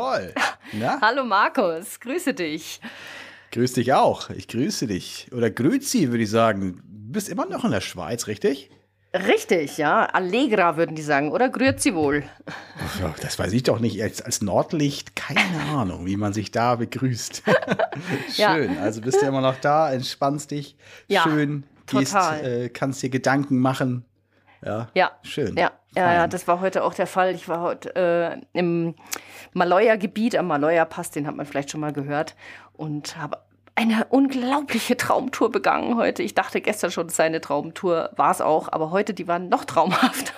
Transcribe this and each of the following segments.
Nicole. Na? Hallo Markus, grüße dich. Grüß dich auch. Ich grüße dich. Oder grüezi, würde ich sagen. Du bist immer noch in der Schweiz, richtig? Richtig, ja. Allegra würden die sagen. Oder grüezi wohl. Das weiß ich doch nicht. Als, als Nordlicht, keine Ahnung, wie man sich da begrüßt. Schön. Ja. Also bist du immer noch da, entspannst dich. Ja, Schön. Gehst, äh, kannst dir Gedanken machen. Ja, ja. schön. Ja, ja, ja, das war heute auch der Fall. Ich war heute äh, im Maloya-Gebiet, am Maloya-Pass, den hat man vielleicht schon mal gehört, und habe eine unglaubliche Traumtour begangen heute. Ich dachte gestern schon, es sei eine Traumtour, war es auch, aber heute, die waren noch traumhafter.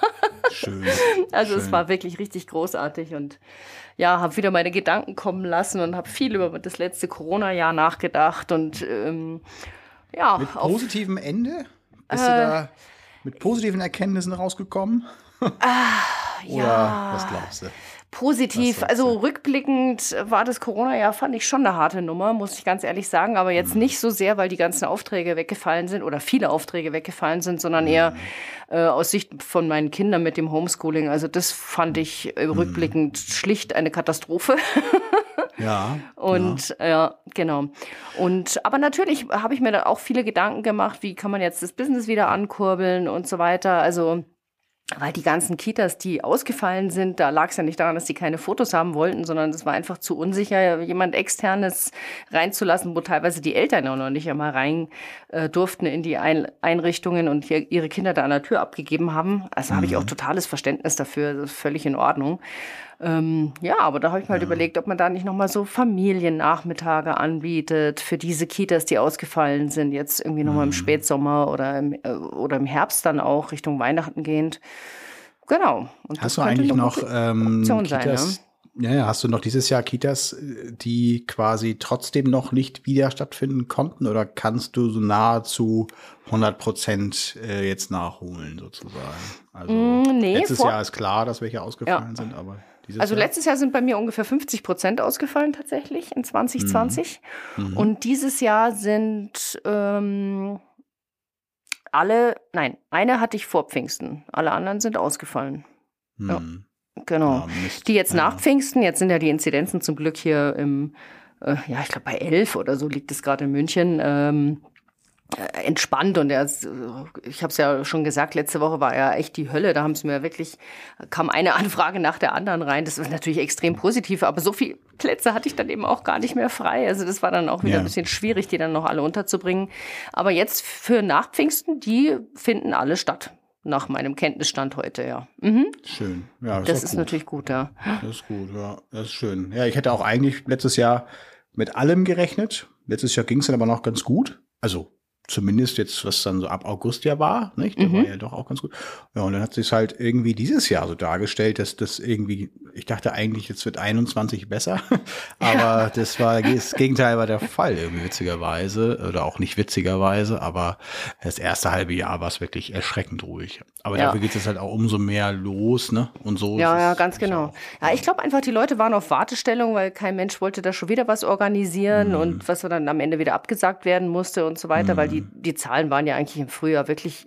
Schön. Also schön. es war wirklich richtig großartig und ja, habe wieder meine Gedanken kommen lassen und habe viel über das letzte Corona-Jahr nachgedacht und ähm, ja. Mit positivem Ende? Bist äh, du da mit positiven Erkenntnissen rausgekommen? Ah, Oder ja. was glaubst du? Positiv, also rückblickend war das Corona-Jahr, fand ich schon eine harte Nummer, muss ich ganz ehrlich sagen, aber jetzt mhm. nicht so sehr, weil die ganzen Aufträge weggefallen sind oder viele Aufträge weggefallen sind, sondern eher mhm. äh, aus Sicht von meinen Kindern mit dem Homeschooling. Also das fand ich äh, rückblickend mhm. schlicht eine Katastrophe. Ja. Und ja. ja, genau. Und aber natürlich habe ich mir da auch viele Gedanken gemacht, wie kann man jetzt das Business wieder ankurbeln und so weiter. Also weil die ganzen Kitas, die ausgefallen sind, da lag es ja nicht daran, dass sie keine Fotos haben wollten, sondern es war einfach zu unsicher, jemand externes reinzulassen, wo teilweise die Eltern auch noch nicht einmal rein äh, durften in die Ein Einrichtungen und hier ihre Kinder da an der Tür abgegeben haben. Also mhm. habe ich auch mhm. totales Verständnis dafür, das ist völlig in Ordnung. Ähm, ja, aber da habe ich mir halt ja. überlegt, ob man da nicht nochmal so Familiennachmittage anbietet für diese Kitas, die ausgefallen sind, jetzt irgendwie nochmal mhm. im Spätsommer oder im, äh, oder im Herbst dann auch Richtung Weihnachten gehend. Genau. Und hast du eigentlich noch ähm, Kitas, sein, ne? ja, ja, hast du noch dieses Jahr Kitas, die quasi trotzdem noch nicht wieder stattfinden konnten oder kannst du so nahezu 100 Prozent äh, jetzt nachholen sozusagen? Also mm, nee, letztes Jahr ist klar, dass welche ausgefallen ja. sind, aber also Jahr? letztes Jahr sind bei mir ungefähr 50 Prozent ausgefallen tatsächlich in 2020. Mhm. Mhm. Und dieses Jahr sind ähm, alle, nein, eine hatte ich vor Pfingsten. Alle anderen sind ausgefallen. Mhm. Ja, genau. Ja, die jetzt nach Pfingsten, jetzt sind ja die Inzidenzen zum Glück hier im, äh, ja, ich glaube bei elf oder so liegt es gerade in München. Ähm, äh, entspannt und er ist, äh, ich habe es ja schon gesagt, letzte Woche war ja echt die Hölle. Da haben sie mir wirklich, kam eine Anfrage nach der anderen rein. Das ist natürlich extrem positiv, aber so viele Plätze hatte ich dann eben auch gar nicht mehr frei. Also das war dann auch wieder ja. ein bisschen schwierig, die dann noch alle unterzubringen. Aber jetzt für Nachpfingsten, die finden alle statt. Nach meinem Kenntnisstand heute, ja. Mhm. Schön. Ja, das, das ist, natürlich gut, ja. Das ist gut, ja. Das ist schön. Ja, ich hätte auch eigentlich letztes Jahr mit allem gerechnet. Letztes Jahr ging es dann aber noch ganz gut. Also zumindest jetzt, was dann so ab August ja war, nicht? Der mhm. war ja doch auch ganz gut. Ja, und dann hat sich halt irgendwie dieses Jahr so dargestellt, dass das irgendwie, ich dachte eigentlich, jetzt wird 21 besser, aber ja. das war, das Gegenteil war der Fall, irgendwie witzigerweise, oder auch nicht witzigerweise, aber das erste halbe Jahr war es wirklich erschreckend ruhig. Aber ja. dafür geht es halt auch umso mehr los, ne? Und so. Ja, ja, ganz genau. Ja, ich glaube einfach, die Leute waren auf Wartestellung, weil kein Mensch wollte da schon wieder was organisieren mhm. und was dann am Ende wieder abgesagt werden musste und so weiter, mhm. weil die, die Zahlen waren ja eigentlich im Frühjahr wirklich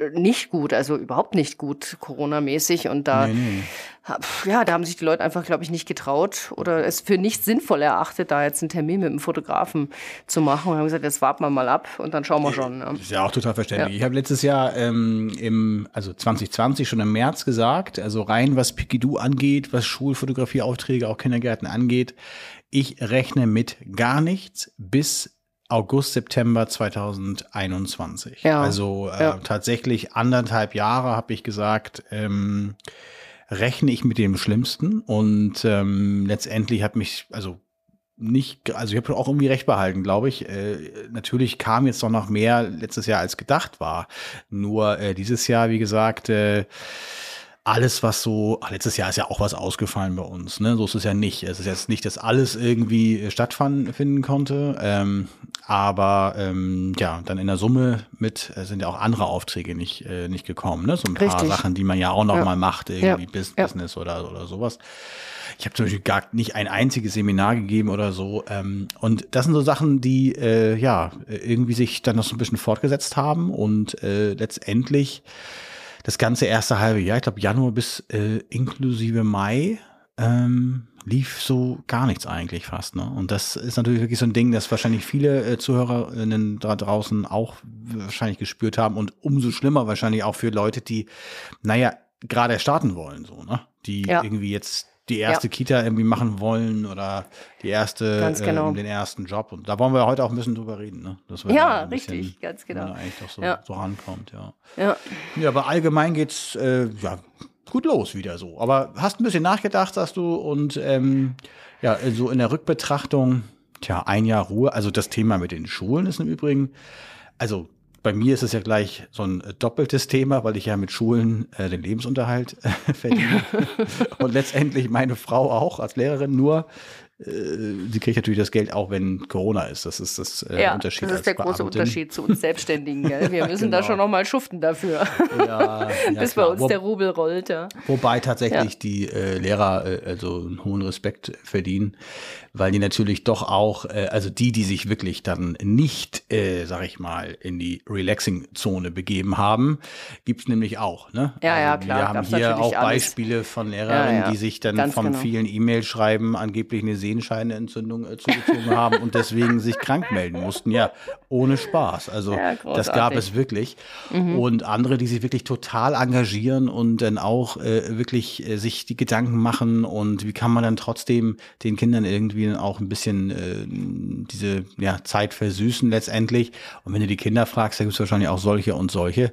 äh, nicht gut, also überhaupt nicht gut Corona-mäßig. Und da, nee, nee. ja, da haben sich die Leute einfach, glaube ich, nicht getraut oder es für nicht sinnvoll erachtet, da jetzt einen Termin mit dem Fotografen zu machen. Und haben gesagt, jetzt warten wir mal ab und dann schauen wir schon. Ja. Das ist ja auch total verständlich. Ja. Ich habe letztes Jahr ähm, im, also 2020 schon im März gesagt, also rein was Pikidoo angeht, was Schulfotografieaufträge, auch Kindergärten angeht, ich rechne mit gar nichts bis August, September 2021. Ja. Also äh, ja. tatsächlich anderthalb Jahre habe ich gesagt, ähm, rechne ich mit dem Schlimmsten und ähm, letztendlich hat mich, also nicht, also ich habe auch irgendwie recht behalten, glaube ich. Äh, natürlich kam jetzt doch noch mehr letztes Jahr als gedacht war. Nur äh, dieses Jahr, wie gesagt, äh, alles, was so, ach, letztes Jahr ist ja auch was ausgefallen bei uns, ne? So ist es ja nicht. Es ist jetzt nicht, dass alles irgendwie stattfinden konnte. Ähm, aber ähm, ja, dann in der Summe mit äh, sind ja auch andere Aufträge nicht, äh, nicht gekommen, ne? So ein paar Richtig. Sachen, die man ja auch noch ja. mal macht, irgendwie ja. Business ja. oder, oder sowas. Ich habe zum Beispiel gar nicht ein einziges Seminar gegeben oder so. Ähm, und das sind so Sachen, die äh, ja irgendwie sich dann noch so ein bisschen fortgesetzt haben und äh, letztendlich das ganze erste halbe Jahr, ich glaube Januar bis äh, inklusive Mai, ähm, lief so gar nichts eigentlich fast. Ne? Und das ist natürlich wirklich so ein Ding, das wahrscheinlich viele äh, Zuhörerinnen da draußen auch wahrscheinlich gespürt haben und umso schlimmer wahrscheinlich auch für Leute, die, naja, gerade starten wollen, so, ne? Die ja. irgendwie jetzt die erste ja. Kita irgendwie machen wollen oder die erste, genau. ähm, den ersten Job. Und da wollen wir heute auch ein bisschen drüber reden, ne? Dass wir ja, richtig, bisschen, ganz genau. Eigentlich doch so, ja. so rankommt, ja. Ja, ja aber allgemein geht's äh, ja gut los wieder so. Aber hast ein bisschen nachgedacht, sagst du, und ähm, ja, so in der Rückbetrachtung, tja, ein Jahr Ruhe. Also das Thema mit den Schulen ist im Übrigen, also bei mir ist es ja gleich so ein doppeltes Thema, weil ich ja mit Schulen äh, den Lebensunterhalt äh, verdiene. und letztendlich meine Frau auch als Lehrerin nur äh, sie kriegt natürlich das Geld auch, wenn Corona ist. Das ist das äh, ja, Unterschied. Das ist der große Unterschied zu uns Selbstständigen. Gell? Wir müssen genau. da schon nochmal schuften dafür, ja, ja, bis klar. bei uns Wo, der Rubel rollt. Ja. Wobei tatsächlich die äh, Lehrer äh, also einen hohen Respekt verdienen, weil die natürlich doch auch, äh, also die, die sich wirklich dann nicht, äh, sag ich mal, in die Relaxing-Zone begeben haben, gibt's nämlich auch. Ne? Ja, ja, also, klar. Wir haben hier auch alles. Beispiele von Lehrern, die sich dann Ganz vom genau. vielen E-Mail-Schreiben angeblich eine Sehenscheinenentzündung äh, zugezogen haben und deswegen sich krank melden mussten. Ja, ohne Spaß. Also ja, das gab es wirklich. Mhm. Und andere, die sich wirklich total engagieren und dann auch äh, wirklich äh, sich die Gedanken machen und wie kann man dann trotzdem den Kindern irgendwie auch ein bisschen äh, diese ja, Zeit versüßen letztendlich. Und wenn du die Kinder fragst, da gibt es wahrscheinlich auch solche und solche.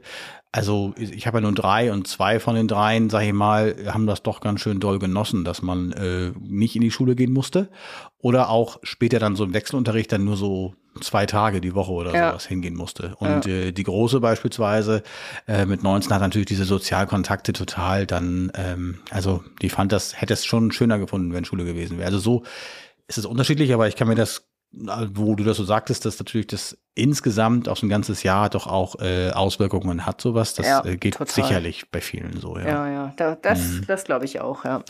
Also ich habe ja nun drei und zwei von den dreien, sage ich mal, haben das doch ganz schön doll genossen, dass man äh, nicht in die Schule gehen musste. Oder auch später dann so im Wechselunterricht dann nur so zwei Tage die Woche oder ja. sowas hingehen musste. Und ja. äh, die Große beispielsweise äh, mit 19 hat natürlich diese Sozialkontakte total dann, ähm, also die fand das, hätte es schon schöner gefunden, wenn Schule gewesen wäre. Also so ist es unterschiedlich, aber ich kann mir das wo du das so sagtest, dass natürlich das insgesamt auf so ein ganzes Jahr doch auch äh, Auswirkungen hat, sowas. Das ja, äh, geht total. sicherlich bei vielen so, ja. Ja, ja, da, das, mhm. das glaube ich auch, ja.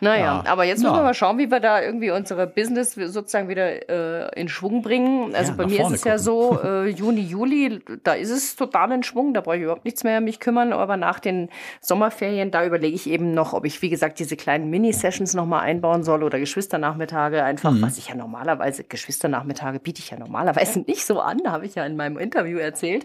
Naja, ja. aber jetzt müssen ja. wir mal schauen, wie wir da irgendwie unsere Business sozusagen wieder äh, in Schwung bringen. Also bei mir ist es gucken. ja so, äh, Juni, Juli, da ist es total in Schwung, da brauche ich überhaupt nichts mehr mich kümmern, aber nach den Sommerferien, da überlege ich eben noch, ob ich, wie gesagt, diese kleinen Mini-Sessions nochmal einbauen soll oder Geschwisternachmittage einfach, mhm. was ich ja normalerweise, Geschwisternachmittage biete ich ja normalerweise nicht so an, habe ich ja in meinem Interview erzählt.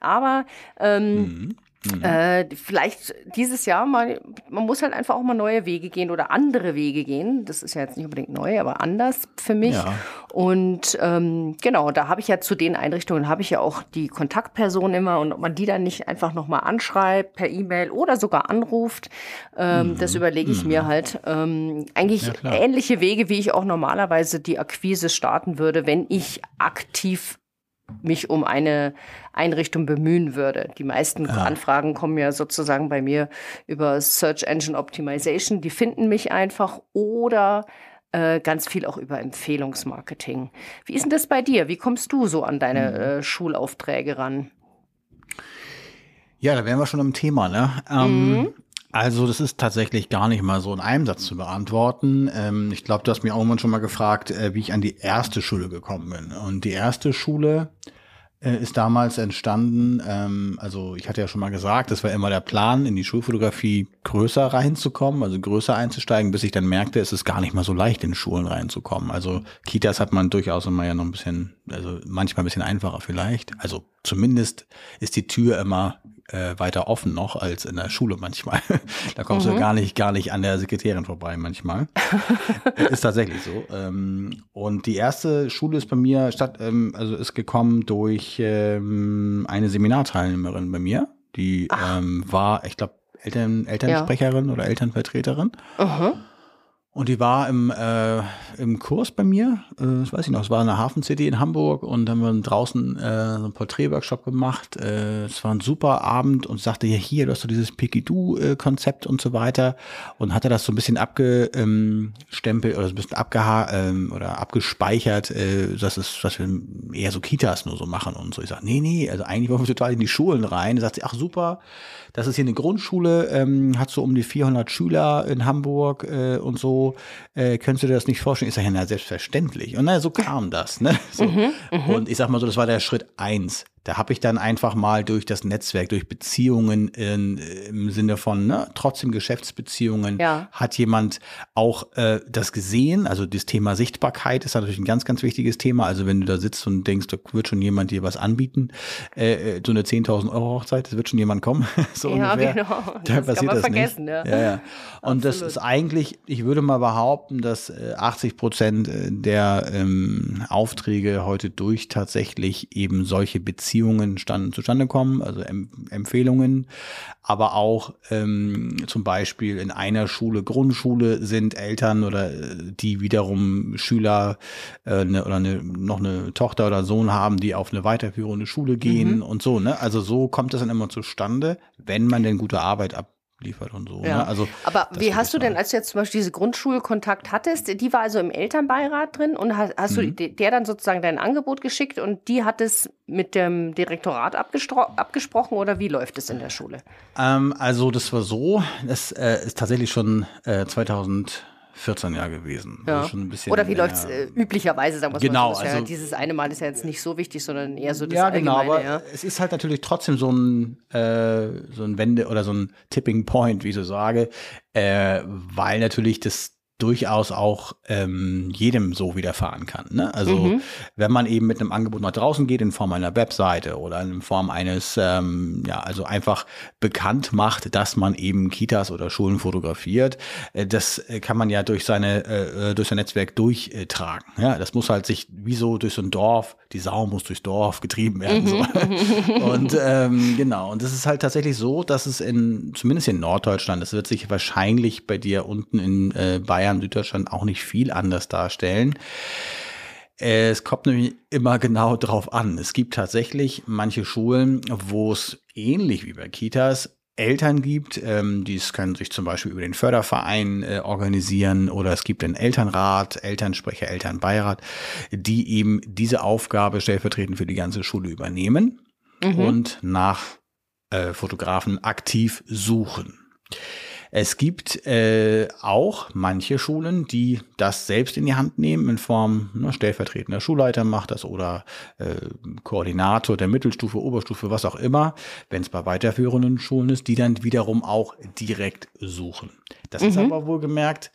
Aber ähm, mhm. Mhm. Äh, vielleicht dieses Jahr mal, man muss halt einfach auch mal neue Wege gehen oder andere Wege gehen. Das ist ja jetzt nicht unbedingt neu, aber anders für mich. Ja. Und ähm, genau, da habe ich ja zu den Einrichtungen habe ich ja auch die Kontaktperson immer und ob man die dann nicht einfach nochmal anschreibt per E-Mail oder sogar anruft, ähm, mhm. das überlege ich mhm. mir halt. Ähm, eigentlich ja, ähnliche Wege, wie ich auch normalerweise die Akquise starten würde, wenn ich aktiv mich um eine Einrichtung bemühen würde. Die meisten ah. Anfragen kommen ja sozusagen bei mir über Search Engine Optimization. Die finden mich einfach oder äh, ganz viel auch über Empfehlungsmarketing. Wie ist denn das bei dir? Wie kommst du so an deine mhm. äh, Schulaufträge ran? Ja, da wären wir schon am Thema, ne? Ähm, mhm. Also das ist tatsächlich gar nicht mal so in einem Satz zu beantworten. Ähm, ich glaube, du hast mich auch irgendwann schon mal gefragt, äh, wie ich an die erste Schule gekommen bin. Und die erste Schule äh, ist damals entstanden, ähm, also ich hatte ja schon mal gesagt, das war immer der Plan, in die Schulfotografie größer reinzukommen, also größer einzusteigen, bis ich dann merkte, es ist gar nicht mal so leicht, in Schulen reinzukommen. Also Kitas hat man durchaus immer ja noch ein bisschen, also manchmal ein bisschen einfacher vielleicht. Also zumindest ist die Tür immer äh, weiter offen noch als in der Schule manchmal. da kommst mhm. du gar nicht, gar nicht an der Sekretärin vorbei manchmal. ist tatsächlich so. Ähm, und die erste Schule ist bei mir statt, ähm, also ist gekommen durch ähm, eine Seminarteilnehmerin bei mir. Die ähm, war, ich glaube, Eltern, Elternsprecherin ja. oder Elternvertreterin. Mhm. Und die war im, äh, im Kurs bei mir, äh, das weiß ich noch, es war in der Hafen City in Hamburg und dann haben wir draußen äh, so einen Porträtworkshop gemacht. Äh, es war ein super Abend und sagte, ja hier, du hast so dieses Pikidoo-Konzept und so weiter und hatte das so ein bisschen abgestempelt oder so ein bisschen abgeha ähm, oder abgespeichert, äh, dass es, was wir eher so Kitas nur so machen und so. Ich sage, nee, nee, also eigentlich wollen wir total in die Schulen rein. Da sagt sie, ach super, das ist hier eine Grundschule, ähm, hat so um die 400 Schüler in Hamburg äh, und so. Äh, könntest du dir das nicht vorstellen? Ich sage, ja, na, selbstverständlich. Und na, so kam das. Ne? So. Mhm, mhm, und ich sag mal so, das war der Schritt eins Da habe ich dann einfach mal durch das Netzwerk, durch Beziehungen in, im Sinne von ne, trotzdem Geschäftsbeziehungen, ja. hat jemand auch äh, das gesehen. Also das Thema Sichtbarkeit ist natürlich ein ganz, ganz wichtiges Thema. Also wenn du da sitzt und denkst, da wird schon jemand dir was anbieten, äh, äh so eine 10.000 Euro Hochzeit, es wird schon jemand kommen. so ja, ungefähr. genau. Da das passiert das vergessen. Nicht. Ja. Ja, ja. Und das ist eigentlich, ich würde mal behaupten, dass 80 äh, Prozent äh, der ähm, Aufträge heute durch tatsächlich eben solche Beziehungen Beziehungen stand, zustande kommen, also em Empfehlungen, aber auch ähm, zum Beispiel in einer Schule, Grundschule, sind Eltern oder äh, die wiederum Schüler äh, ne, oder ne, noch eine Tochter oder Sohn haben, die auf eine weiterführende Schule gehen mhm. und so. Ne? Also so kommt das dann immer zustande, wenn man denn gute Arbeit ab liefert und so. Ja. Ne? Also, Aber wie hast du denn, als du jetzt zum Beispiel diese Grundschulkontakt hattest, die war also im Elternbeirat drin und hast, hast mhm. du der dann sozusagen dein Angebot geschickt und die hat es mit dem Direktorat abgesprochen oder wie läuft es in der Schule? Ähm, also das war so, das äh, ist tatsächlich schon äh, 2000 14 Jahre gewesen. Ja. Also bisschen, Oder wie läuft es äh, üblicherweise, sagen wir genau, mal so. Also, ja, dieses eine Mal ist ja jetzt nicht so wichtig, sondern eher so das ja, genau, Allgemeine. Aber ja. es ist halt natürlich trotzdem so ein, äh, so ein Wende- oder so ein Tipping Point, wie ich so sage, äh, weil natürlich das durchaus auch ähm, jedem so widerfahren kann. Ne? Also mhm. wenn man eben mit einem Angebot nach draußen geht in Form einer Webseite oder in Form eines, ähm, ja, also einfach bekannt macht, dass man eben Kitas oder Schulen fotografiert, äh, das äh, kann man ja durch seine äh, äh, durch sein Netzwerk durchtragen. Ja, das muss halt sich wie so durch so ein Dorf, die Sau muss durchs Dorf getrieben werden. Mhm. So. und ähm, genau, und das ist halt tatsächlich so, dass es in zumindest in Norddeutschland, das wird sich wahrscheinlich bei dir unten in äh, Bayern Bayern, Süddeutschland auch nicht viel anders darstellen. Es kommt nämlich immer genau drauf an. Es gibt tatsächlich manche Schulen, wo es ähnlich wie bei Kitas Eltern gibt, ähm, die können sich zum Beispiel über den Förderverein äh, organisieren oder es gibt einen Elternrat, Elternsprecher, Elternbeirat, die eben diese Aufgabe stellvertretend für die ganze Schule übernehmen mhm. und nach äh, Fotografen aktiv suchen. Es gibt äh, auch manche Schulen, die das selbst in die Hand nehmen, in Form ne, stellvertretender Schulleiter macht das oder äh, Koordinator der Mittelstufe, Oberstufe, was auch immer, wenn es bei weiterführenden Schulen ist, die dann wiederum auch direkt suchen. Das mhm. ist aber wohlgemerkt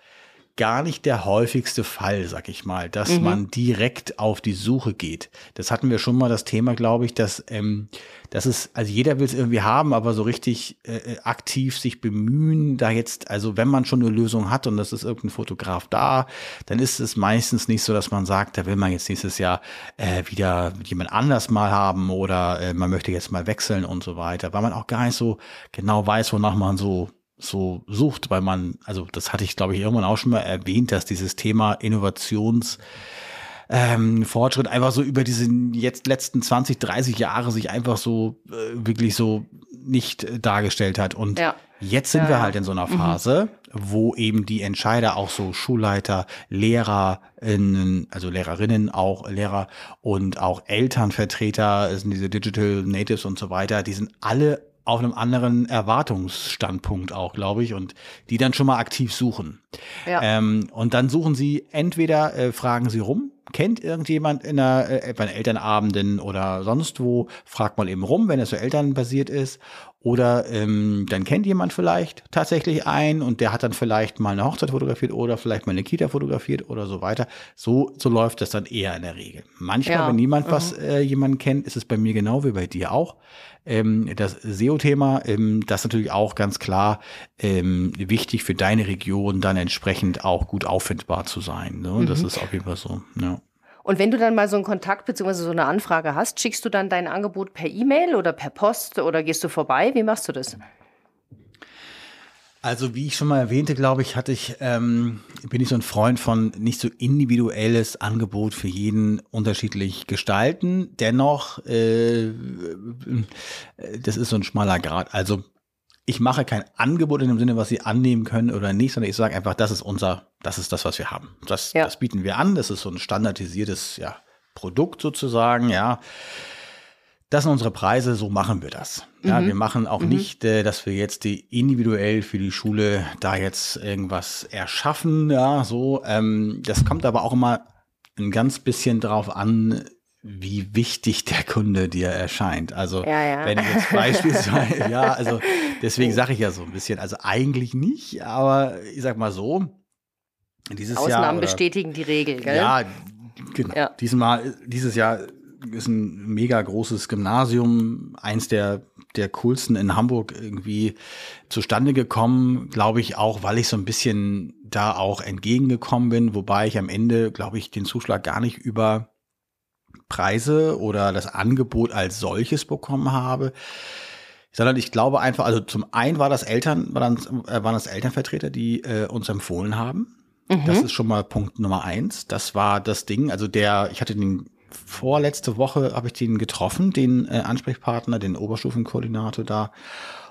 gar nicht der häufigste Fall, sag ich mal, dass mhm. man direkt auf die Suche geht. Das hatten wir schon mal das Thema, glaube ich, dass ähm, das ist, also jeder will es irgendwie haben, aber so richtig äh, äh, aktiv sich bemühen, da jetzt, also wenn man schon eine Lösung hat und das ist irgendein Fotograf da, dann ist es meistens nicht so, dass man sagt, da will man jetzt nächstes Jahr äh, wieder jemand anders mal haben oder äh, man möchte jetzt mal wechseln und so weiter, weil man auch gar nicht so genau weiß, wonach man so so sucht, weil man, also das hatte ich glaube ich irgendwann auch schon mal erwähnt, dass dieses Thema Innovations ähm, Fortschritt einfach so über diese jetzt letzten 20, 30 Jahre sich einfach so äh, wirklich so nicht äh, dargestellt hat. Und ja. jetzt sind ja, wir halt in so einer mhm. Phase, mhm. wo eben die Entscheider auch so Schulleiter, Lehrerinnen, also Lehrerinnen auch, Lehrer und auch Elternvertreter, sind diese Digital Natives und so weiter, die sind alle auf einem anderen Erwartungsstandpunkt auch, glaube ich, und die dann schon mal aktiv suchen. Ja. Ähm, und dann suchen sie entweder äh, fragen sie rum, kennt irgendjemand in einer, äh, bei Elternabenden oder sonst wo, fragt mal eben rum, wenn es so elternbasiert ist. Oder ähm, dann kennt jemand vielleicht tatsächlich einen und der hat dann vielleicht mal eine Hochzeit fotografiert oder vielleicht mal eine Kita fotografiert oder so weiter. So, so läuft das dann eher in der Regel. Manchmal, ja. wenn niemand mhm. was äh, jemanden kennt, ist es bei mir genau wie bei dir auch. Ähm, das SEO-Thema, ähm, das ist natürlich auch ganz klar ähm, wichtig für deine Region, dann entsprechend auch gut auffindbar zu sein. Ne? Mhm. Das ist auf jeden Fall so. Ja. Und wenn du dann mal so einen Kontakt bzw. so eine Anfrage hast, schickst du dann dein Angebot per E-Mail oder per Post oder gehst du vorbei? Wie machst du das? Also wie ich schon mal erwähnte, glaube ich, hatte ich, ähm, bin ich so ein Freund von nicht so individuelles Angebot für jeden unterschiedlich gestalten. Dennoch, äh, das ist so ein schmaler Grad. Also ich mache kein Angebot in dem Sinne, was sie annehmen können oder nicht, sondern ich sage einfach, das ist unser, das ist das, was wir haben. Das, ja. das bieten wir an. Das ist so ein standardisiertes ja, Produkt sozusagen, ja das sind unsere Preise, so machen wir das. Ja, mhm. wir machen auch mhm. nicht, äh, dass wir jetzt die individuell für die Schule da jetzt irgendwas erschaffen, ja, so. Ähm, das kommt aber auch immer ein ganz bisschen drauf an, wie wichtig der Kunde dir erscheint. Also ja, ja. wenn ich jetzt beispielsweise, ja, also deswegen sage ich ja so ein bisschen, also eigentlich nicht, aber ich sag mal so, dieses Ausnahmen Jahr. Ausnahmen bestätigen die Regel, gell? Ja, genau. Ja. Diesmal, dieses Jahr ist ein mega großes Gymnasium, eins der, der coolsten in Hamburg irgendwie zustande gekommen, glaube ich auch, weil ich so ein bisschen da auch entgegengekommen bin, wobei ich am Ende, glaube ich, den Zuschlag gar nicht über Preise oder das Angebot als solches bekommen habe, sondern ich glaube einfach, also zum einen war das Eltern, waren, äh, waren das Elternvertreter, die äh, uns empfohlen haben. Mhm. Das ist schon mal Punkt Nummer eins. Das war das Ding. Also der, ich hatte den vorletzte Woche habe ich den getroffen, den äh, Ansprechpartner, den Oberstufenkoordinator da.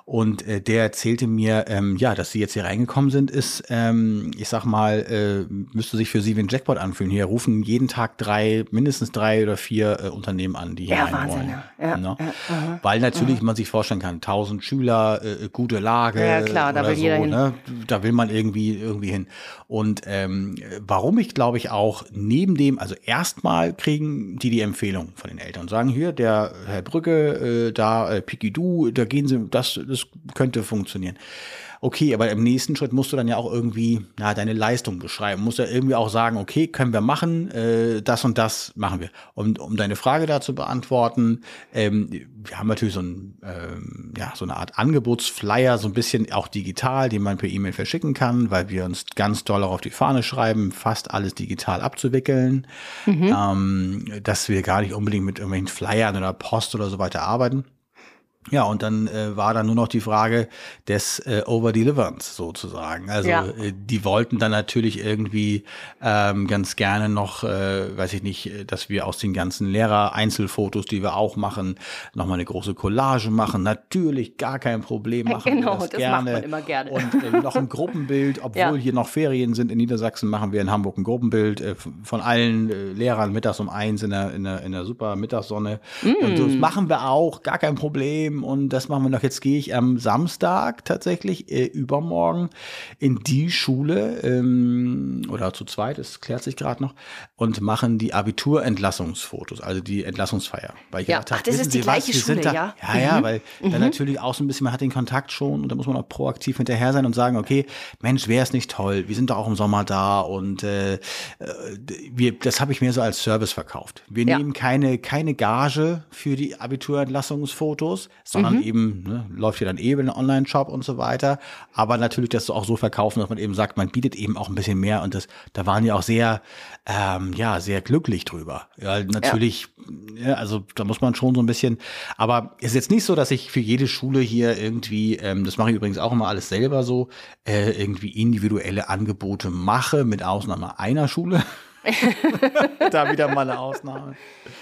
Und äh, der erzählte mir, ähm, ja, dass sie jetzt hier reingekommen sind, ist, ähm, ich sag mal, äh, müsste sich für sie wie ein Jackpot anfühlen. Hier rufen jeden Tag drei, mindestens drei oder vier äh, Unternehmen an, die hier ja, rein Wahnsinn, wollen. Ja. Ne? Ja, ja, Weil natürlich man sich vorstellen kann, tausend Schüler, äh, gute Lage. Ja, klar, da will so, jeder hin. Ne? Da will man irgendwie, irgendwie hin. Und ähm, warum ich glaube ich auch neben dem, also erstmal kriegen die die Empfehlung von den Eltern und sagen, hier, der Herr Brücke, äh, da äh, Pikidou, da gehen sie, das, das könnte funktionieren. Okay, aber im nächsten Schritt musst du dann ja auch irgendwie ja, deine Leistung beschreiben. Musst ja irgendwie auch sagen, okay, können wir machen, äh, das und das machen wir. Und um deine Frage da zu beantworten, ähm, wir haben natürlich so, ein, ähm, ja, so eine Art Angebotsflyer, so ein bisschen auch digital, den man per E-Mail verschicken kann, weil wir uns ganz doll auf die Fahne schreiben, fast alles digital abzuwickeln, mhm. ähm, dass wir gar nicht unbedingt mit irgendwelchen Flyern oder Post oder so weiter arbeiten. Ja, und dann äh, war dann nur noch die Frage des äh, Overdeliverance sozusagen. Also ja. äh, die wollten dann natürlich irgendwie ähm, ganz gerne noch, äh, weiß ich nicht, dass wir aus den ganzen Lehrer-Einzelfotos, die wir auch machen, nochmal eine große Collage machen. Natürlich gar kein Problem machen genau, wir das, das gerne. macht man immer gerne. Und äh, noch ein Gruppenbild, obwohl ja. hier noch Ferien sind in Niedersachsen, machen wir in Hamburg ein Gruppenbild äh, von allen äh, Lehrern mittags um eins in der, in der, in der super Mittagssonne. Mm. Und das machen wir auch, gar kein Problem und das machen wir noch. Jetzt gehe ich am Samstag tatsächlich, äh, übermorgen, in die Schule ähm, oder zu zweit, das klärt sich gerade noch, und machen die Abiturentlassungsfotos, also die Entlassungsfeier. Weil ich ja, gedacht, ach, das ist die gleiche was, Schule, da, ja? Ja, mhm. ja, weil mhm. dann natürlich auch so ein bisschen, man hat den Kontakt schon und da muss man auch proaktiv hinterher sein und sagen, okay, Mensch, wäre es nicht toll, wir sind doch auch im Sommer da und äh, äh wir, das habe ich mir so als Service verkauft. Wir ja. nehmen keine, keine Gage für die Abiturentlassungsfotos, sondern mhm. eben, ne, läuft ja dann eben eh ein Online-Shop und so weiter. Aber natürlich das auch so verkaufen, dass man eben sagt, man bietet eben auch ein bisschen mehr und das, da waren die auch sehr, ähm, ja, sehr glücklich drüber. Ja, natürlich, ja. ja. also da muss man schon so ein bisschen, aber es ist jetzt nicht so, dass ich für jede Schule hier irgendwie, ähm, das mache ich übrigens auch immer alles selber so, äh, irgendwie individuelle Angebote mache, mit Ausnahme einer Schule. da wieder mal eine Ausnahme.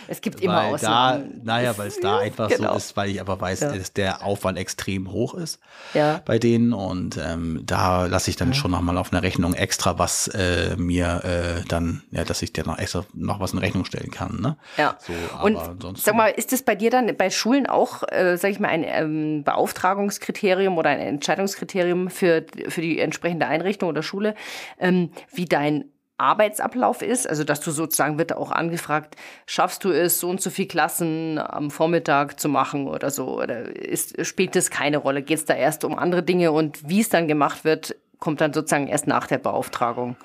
Es gibt immer weil Ausnahmen. Da, naja, weil es da einfach genau. so ist, weil ich aber weiß, ja. dass der Aufwand extrem hoch ist ja. bei denen. Und ähm, da lasse ich dann ja. schon nochmal auf eine Rechnung extra was äh, mir äh, dann, ja, dass ich dir noch extra noch was in Rechnung stellen kann. Ne? Ja. So, und sag mal, ist das bei dir dann bei Schulen auch, äh, sag ich mal, ein ähm, Beauftragungskriterium oder ein Entscheidungskriterium für, für die entsprechende Einrichtung oder Schule, ähm, wie dein Arbeitsablauf ist, also dass du sozusagen wird auch angefragt, schaffst du es, so und so viel Klassen am Vormittag zu machen oder so, oder ist, spielt das keine Rolle? Geht es da erst um andere Dinge und wie es dann gemacht wird, kommt dann sozusagen erst nach der Beauftragung?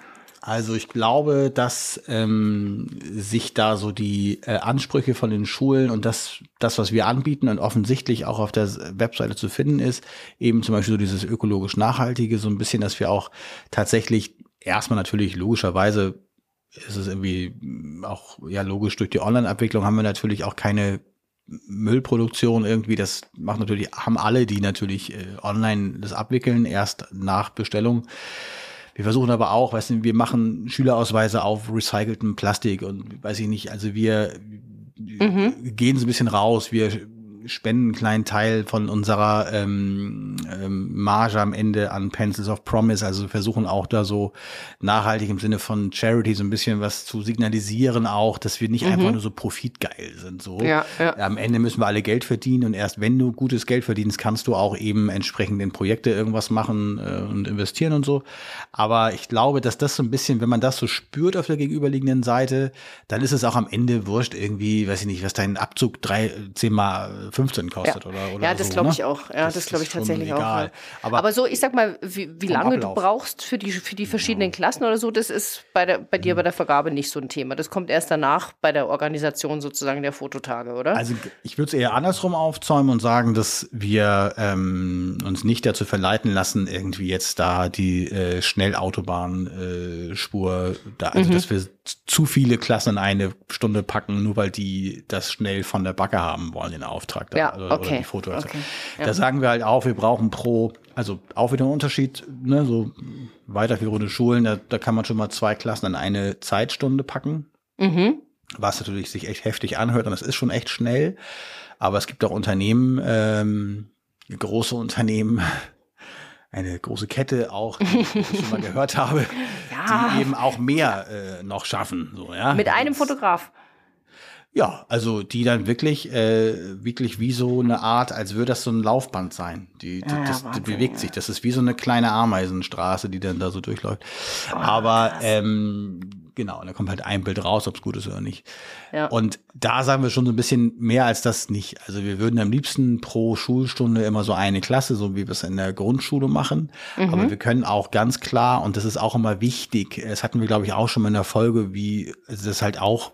Also ich glaube, dass ähm, sich da so die äh, Ansprüche von den Schulen und das, das, was wir anbieten und offensichtlich auch auf der Webseite zu finden ist, eben zum Beispiel so dieses ökologisch Nachhaltige, so ein bisschen, dass wir auch tatsächlich erstmal natürlich logischerweise ist es irgendwie auch ja logisch durch die Online-Abwicklung haben wir natürlich auch keine Müllproduktion irgendwie. Das macht natürlich haben alle, die natürlich äh, online das abwickeln erst nach Bestellung. Wir versuchen aber auch, weißt du, wir machen Schülerausweise auf recyceltem Plastik und weiß ich nicht, also wir mhm. gehen so ein bisschen raus, wir spenden einen kleinen Teil von unserer ähm, ähm, Marge am Ende an Pencils of Promise. Also versuchen auch da so nachhaltig im Sinne von Charity so ein bisschen was zu signalisieren auch, dass wir nicht mhm. einfach nur so profitgeil sind. So ja, ja. am Ende müssen wir alle Geld verdienen und erst wenn du gutes Geld verdienst, kannst du auch eben entsprechend in Projekte irgendwas machen äh, und investieren und so. Aber ich glaube, dass das so ein bisschen, wenn man das so spürt auf der gegenüberliegenden Seite, dann ist es auch am Ende wurscht irgendwie, weiß ich nicht, was dein Abzug drei, zehn mal 15 kostet ja. oder, oder Ja, das so, glaube ne? ich auch. Ja, das, das glaube ich tatsächlich egal. auch. Aber, Aber, so, ich sag mal, wie, wie lange Ablauf. du brauchst für die, für die verschiedenen Klassen oder so, das ist bei, der, bei dir mhm. bei der Vergabe nicht so ein Thema. Das kommt erst danach bei der Organisation sozusagen der Fototage, oder? Also ich würde es eher andersrum aufzäumen und sagen, dass wir ähm, uns nicht dazu verleiten lassen, irgendwie jetzt da die äh, Schnellautobahnspur, äh, da, also mhm. dass wir zu viele Klassen in eine Stunde packen, nur weil die das schnell von der Backe haben wollen, den Auftrag da, ja, okay. oder die Foto. Okay. Ja. Da sagen wir halt auch, wir brauchen pro, also auch wieder ein Unterschied, ne, so weiterführende Schulen, da, da kann man schon mal zwei Klassen in eine Zeitstunde packen. Mhm. Was natürlich sich echt heftig anhört und das ist schon echt schnell. Aber es gibt auch Unternehmen, ähm, große Unternehmen, eine große Kette auch, die ich schon mal gehört habe, ja. die eben auch mehr äh, noch schaffen. So, ja. Mit einem Fotograf. Ja, also die dann wirklich, äh, wirklich wie so eine Art, als würde das so ein Laufband sein. Die, die ja, das, das bewegt sich. Das ist wie so eine kleine Ameisenstraße, die dann da so durchläuft. Oh, Aber ähm, genau, und da kommt halt ein Bild raus, ob es gut ist oder nicht. Ja. Und da sagen wir schon so ein bisschen mehr als das nicht. Also wir würden am liebsten pro Schulstunde immer so eine Klasse, so wie wir es in der Grundschule machen. Mhm. Aber wir können auch ganz klar, und das ist auch immer wichtig, das hatten wir, glaube ich, auch schon mal in der Folge, wie das halt auch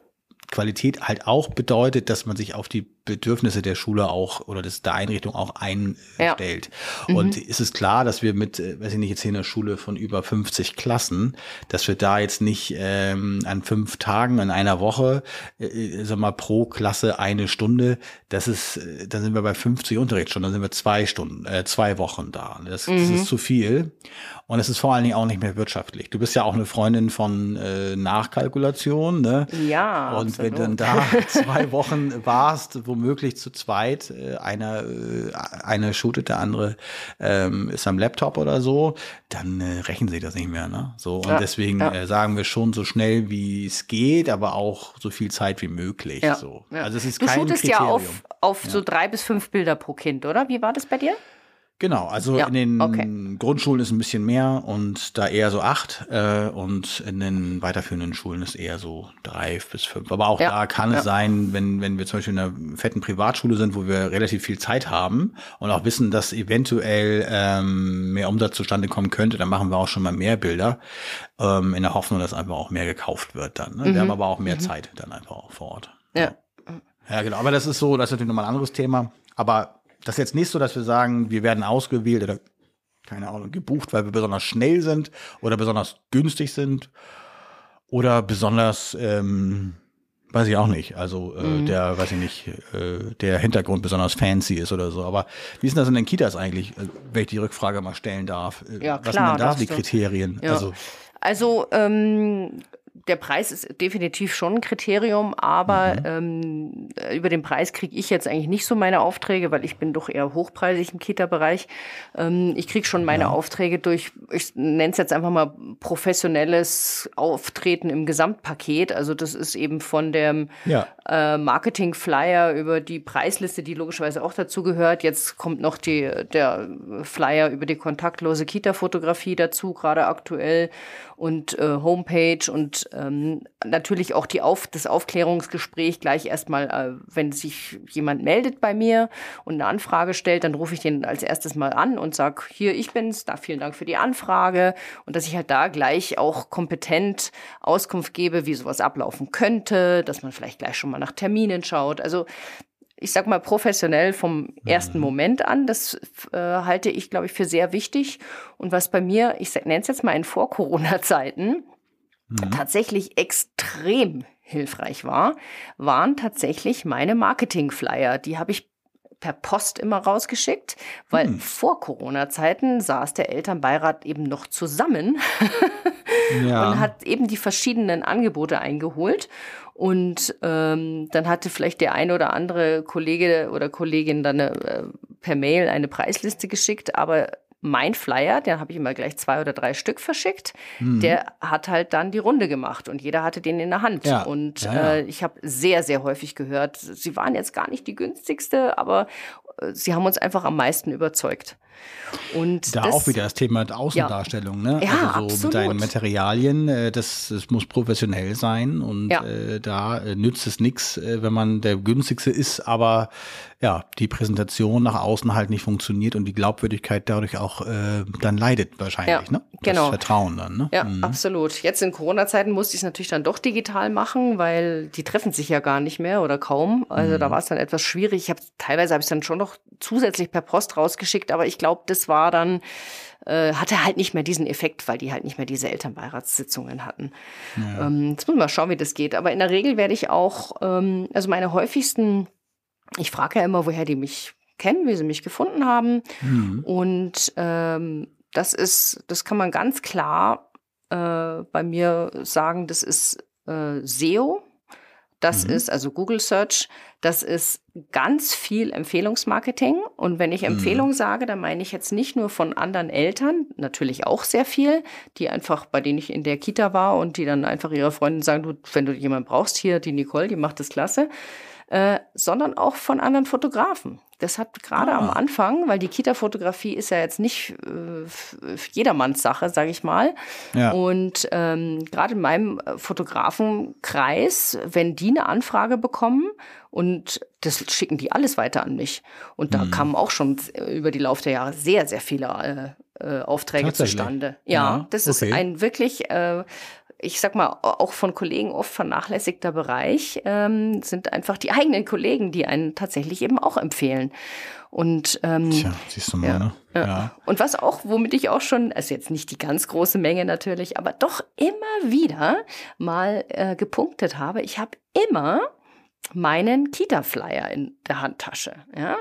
Qualität halt auch bedeutet, dass man sich auf die Bedürfnisse der Schule auch oder des, der Einrichtung auch einstellt. Ja. Und mhm. ist es klar, dass wir mit, äh, weiß ich nicht, jetzt hier in der Schule von über 50 Klassen, dass wir da jetzt nicht ähm, an fünf Tagen in einer Woche, äh, äh, sag mal, pro Klasse eine Stunde, das ist, äh, dann sind wir bei 50 Unterrichtsstunden, dann sind wir zwei Stunden, äh, zwei Wochen da. Das, mhm. das ist zu viel. Und es ist vor allen Dingen auch nicht mehr wirtschaftlich. Du bist ja auch eine Freundin von äh, Nachkalkulation, ne? Ja. Und absolut. wenn dann da zwei Wochen warst, womöglich zu zweit, äh, einer, äh, einer shootet, der andere ähm, ist am Laptop oder so, dann äh, rechnen sie das nicht mehr, ne? So. Und ja, deswegen ja. äh, sagen wir schon so schnell wie es geht, aber auch so viel Zeit wie möglich. Ja, so. Also es ist du kein shootest Kriterium. ja auf, auf so drei bis fünf Bilder pro Kind, oder? Wie war das bei dir? Genau, also ja, in den okay. Grundschulen ist ein bisschen mehr und da eher so acht äh, und in den weiterführenden Schulen ist eher so drei bis fünf. Aber auch ja, da kann ja. es sein, wenn, wenn wir zum Beispiel in einer fetten Privatschule sind, wo wir relativ viel Zeit haben und auch wissen, dass eventuell ähm, mehr Umsatz zustande kommen könnte, dann machen wir auch schon mal mehr Bilder ähm, in der Hoffnung, dass einfach auch mehr gekauft wird dann. Ne? Mhm. Wir haben aber auch mehr mhm. Zeit dann einfach auch vor Ort. Ja. Ja, genau. Aber das ist so, das ist natürlich nochmal ein anderes Thema. Aber das ist jetzt nicht so, dass wir sagen, wir werden ausgewählt oder keine Ahnung, gebucht, weil wir besonders schnell sind oder besonders günstig sind oder besonders, ähm, weiß ich auch nicht, also äh, mhm. der, weiß ich nicht, äh, der Hintergrund besonders fancy ist oder so. Aber wie ist denn das in den Kitas eigentlich, äh, wenn ich die Rückfrage mal stellen darf? Äh, ja, Was klar, sind denn da die Kriterien? Ja. Also, also ähm, der Preis ist definitiv schon ein Kriterium, aber mhm. ähm, über den Preis kriege ich jetzt eigentlich nicht so meine Aufträge, weil ich bin doch eher hochpreisig im Kita-Bereich. Ähm, ich kriege schon meine ja. Aufträge durch, ich nenne es jetzt einfach mal professionelles Auftreten im Gesamtpaket. Also das ist eben von dem ja. äh, Marketing-Flyer über die Preisliste, die logischerweise auch dazu gehört. Jetzt kommt noch die, der Flyer über die kontaktlose Kita-Fotografie dazu, gerade aktuell und äh, Homepage und ähm, natürlich auch die Auf, das Aufklärungsgespräch gleich erstmal, äh, wenn sich jemand meldet bei mir und eine Anfrage stellt, dann rufe ich den als erstes mal an und sag hier, ich bin's, da vielen Dank für die Anfrage und dass ich halt da gleich auch kompetent Auskunft gebe, wie sowas ablaufen könnte, dass man vielleicht gleich schon mal nach Terminen schaut. Also ich sag mal, professionell vom ersten mhm. Moment an. Das äh, halte ich, glaube ich, für sehr wichtig. Und was bei mir, ich nenne es jetzt mal in Vor-Corona-Zeiten, mhm. tatsächlich extrem hilfreich war, waren tatsächlich meine Marketing-Flyer. Die habe ich per Post immer rausgeschickt, weil hm. vor Corona-Zeiten saß der Elternbeirat eben noch zusammen ja. und hat eben die verschiedenen Angebote eingeholt. Und ähm, dann hatte vielleicht der eine oder andere Kollege oder Kollegin dann eine, äh, per Mail eine Preisliste geschickt, aber mein Flyer, den habe ich immer gleich zwei oder drei Stück verschickt, mhm. der hat halt dann die Runde gemacht und jeder hatte den in der Hand. Ja. Und ja, ja. Äh, ich habe sehr, sehr häufig gehört, sie waren jetzt gar nicht die günstigste, aber äh, sie haben uns einfach am meisten überzeugt. Und da das, auch wieder das Thema Außendarstellung, ja. ne? Ja, also so absolut. mit deinen Materialien, äh, das, das muss professionell sein und ja. äh, da äh, nützt es nichts, wenn man der günstigste ist, aber ja, die Präsentation nach außen halt nicht funktioniert und die Glaubwürdigkeit dadurch auch äh, dann leidet wahrscheinlich, ja, ne? Das genau. Vertrauen dann, ne? Ja, mhm. absolut. Jetzt in Corona-Zeiten musste ich es natürlich dann doch digital machen, weil die treffen sich ja gar nicht mehr oder kaum. Also mhm. da war es dann etwas schwierig. Ich habe teilweise habe ich dann schon noch zusätzlich per Post rausgeschickt, aber ich glaube, das war dann äh, hatte halt nicht mehr diesen Effekt, weil die halt nicht mehr diese Elternbeiratssitzungen hatten. Ja. Ähm, jetzt muss man mal schauen, wie das geht. Aber in der Regel werde ich auch, ähm, also meine häufigsten ich frage ja immer, woher die mich kennen, wie sie mich gefunden haben. Mhm. Und ähm, das ist, das kann man ganz klar äh, bei mir sagen, das ist äh, SEO. Das mhm. ist also Google Search. Das ist ganz viel Empfehlungsmarketing. Und wenn ich. Empfehlung mhm. sage, dann meine ich jetzt nicht nur von anderen Eltern, natürlich auch sehr viel, die einfach, bei denen ich in der Kita war und die dann einfach ihrer Freundin sagen, du, wenn du jemanden brauchst, hier, die Nicole, die macht das klasse äh, sondern auch von anderen Fotografen. Das hat gerade ah. am Anfang, weil die Kita-Fotografie ist ja jetzt nicht äh, jedermanns Sache, sage ich mal. Ja. Und ähm, gerade in meinem äh, Fotografenkreis, wenn die eine Anfrage bekommen und das schicken die alles weiter an mich. Und da mhm. kamen auch schon äh, über die Lauf der Jahre sehr, sehr viele äh, äh Aufträge zustande. Ja, ja, das okay. ist ein wirklich äh, ich sag mal, auch von Kollegen oft vernachlässigter Bereich, ähm, sind einfach die eigenen Kollegen, die einen tatsächlich eben auch empfehlen. Und ähm, Tja, siehst du mal, ja, ne? Ja. Und was auch, womit ich auch schon, also jetzt nicht die ganz große Menge natürlich, aber doch immer wieder mal äh, gepunktet habe, ich habe immer meinen Kita-Flyer in der Handtasche. Ja?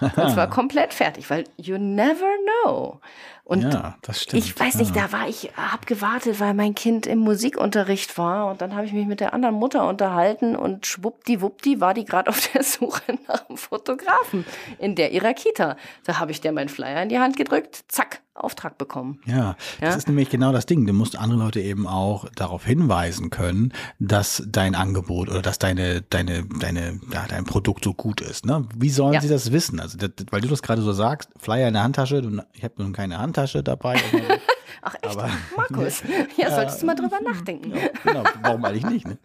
Und, und zwar komplett fertig, weil you never know. Und ja, das stimmt. ich weiß nicht, da war ich, hab gewartet, weil mein Kind im Musikunterricht war und dann habe ich mich mit der anderen Mutter unterhalten und schwuppdiwuppdi war die gerade auf der Suche nach einem Fotografen in der ihrer Kita. Da habe ich der meinen Flyer in die Hand gedrückt, zack, Auftrag bekommen. Ja, das ja? ist nämlich genau das Ding. Du musst andere Leute eben auch darauf hinweisen können, dass dein Angebot oder dass deine, deine, deine, ja, dein Produkt so gut ist. Ne? Wie sollen ja. sie das wissen? Also, das, weil du das gerade so sagst, Flyer in der Handtasche, ich habe nun keine Handtasche dabei. Ach echt, Aber, Markus? Ja, solltest du mal drüber nachdenken. Ja, genau, warum eigentlich nicht? Ne?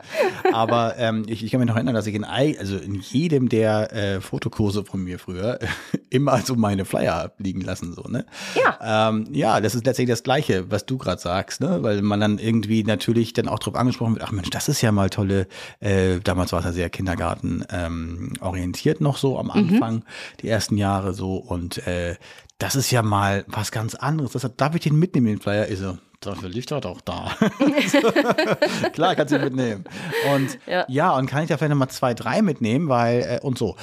Aber ähm, ich, ich kann mich noch erinnern, dass ich in, also in jedem der äh, Fotokurse von mir früher immer so meine Flyer liegen lassen. So, ne? Ja. Ähm, ja, das ist letztendlich das Gleiche, was du gerade sagst, ne? weil man dann irgendwie natürlich dann auch drauf angesprochen wird, ach Mensch, das ist ja mal tolle, äh, damals war es ja sehr Kindergarten ähm, orientiert noch so am mhm. Anfang, mhm. die ersten Jahre so und äh, das ist ja mal was ganz anderes. Das, darf ich den mitnehmen, den Flyer? Ich so, dafür liegt er doch da. Klar, kannst du ihn mitnehmen. Und ja. ja. und kann ich da vielleicht nochmal zwei, drei mitnehmen, weil, äh, und so.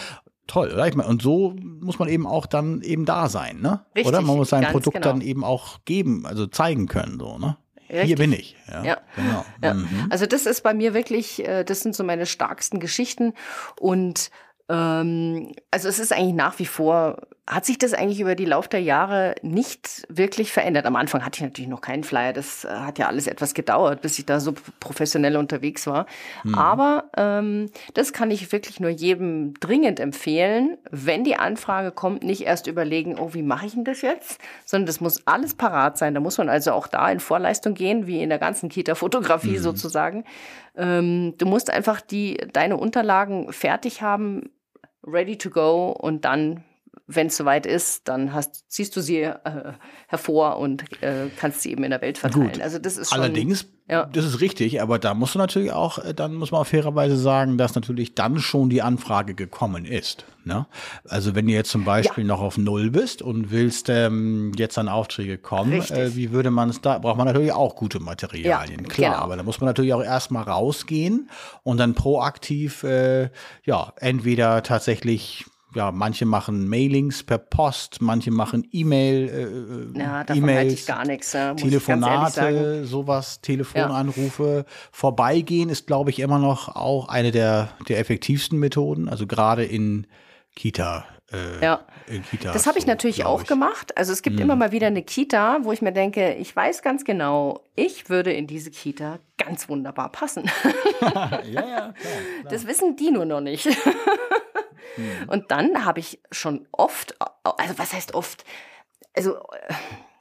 Toll, oder? Ich meine, und so muss man eben auch dann eben da sein, ne? Richtig, oder? Man muss sein Produkt genau. dann eben auch geben, also zeigen können, so, ne? Richtig. Hier bin ich. Ja, ja. genau. Ja. Mhm. Also das ist bei mir wirklich, äh, das sind so meine starksten Geschichten und ähm, also es ist eigentlich nach wie vor, hat sich das eigentlich über die Lauf der Jahre nicht wirklich verändert. Am Anfang hatte ich natürlich noch keinen Flyer, das äh, hat ja alles etwas gedauert, bis ich da so professionell unterwegs war. Mhm. Aber ähm, das kann ich wirklich nur jedem dringend empfehlen, wenn die Anfrage kommt, nicht erst überlegen, oh, wie mache ich denn das jetzt, sondern das muss alles parat sein. Da muss man also auch da in Vorleistung gehen, wie in der ganzen Kita-Fotografie mhm. sozusagen. Ähm, du musst einfach die, deine Unterlagen fertig haben, ready to go und dann, wenn es soweit ist, dann hast, ziehst du sie äh, hervor und äh, kannst sie eben in der Welt verteilen. Gut. Also das ist schon, Allerdings, ja. das ist richtig, aber da musst du natürlich auch, äh, dann muss man auf fairerweise sagen, dass natürlich dann schon die Anfrage gekommen ist. Ne? Also wenn du jetzt zum Beispiel ja. noch auf Null bist und willst ähm, jetzt an Aufträge kommen, äh, wie würde man es da, braucht man natürlich auch gute Materialien, ja, klar. Genau. Aber da muss man natürlich auch erstmal rausgehen und dann proaktiv, äh, ja, entweder tatsächlich ja, manche machen Mailings per Post, manche machen E-Mail, äh, ja, davon e ich gar nichts. Ja, Telefonate, sowas, Telefonanrufe. Ja. Vorbeigehen ist, glaube ich, immer noch auch eine der, der effektivsten Methoden. Also gerade in Kita äh, ja. Kitas. Das habe ich natürlich auch ich. gemacht. Also es gibt hm. immer mal wieder eine Kita, wo ich mir denke, ich weiß ganz genau, ich würde in diese Kita ganz wunderbar passen. ja, ja, klar, klar. Das wissen die nur noch nicht. hm. Und dann habe ich schon oft, also was heißt oft? Also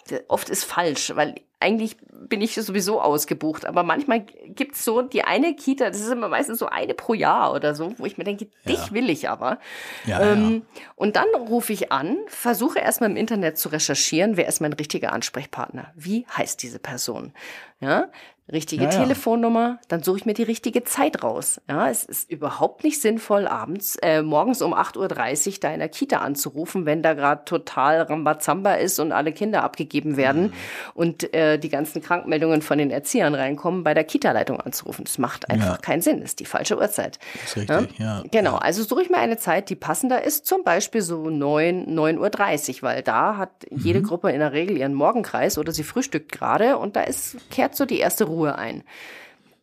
äh, oft ist falsch, weil eigentlich bin ich sowieso ausgebucht. Aber manchmal gibt es so die eine Kita, das ist immer meistens so eine pro Jahr oder so, wo ich mir denke, dich ja. will ich aber. Ja, ähm, ja. Und dann rufe ich an, versuche erstmal im Internet zu recherchieren, wer ist mein richtiger Ansprechpartner? Wie heißt diese Person? Ja, richtige ja, Telefonnummer, dann suche ich mir die richtige Zeit raus. Ja, es ist überhaupt nicht sinnvoll, abends, äh, morgens um 8.30 Uhr da in der Kita anzurufen, wenn da gerade total Rambazamba ist und alle Kinder abgegeben werden mhm. und äh, die ganzen Krankmeldungen von den Erziehern reinkommen, bei der Kita-Leitung anzurufen. Das macht einfach ja. keinen Sinn. Das ist die falsche Uhrzeit. Das ist richtig, ja. ja. Genau, also suche ich mir eine Zeit, die passender ist, zum Beispiel so 9, 9.30 Uhr, weil da hat jede mhm. Gruppe in der Regel ihren Morgenkreis oder sie frühstückt gerade und da ist, kehrt so die erste Ruhe Ruhe ein.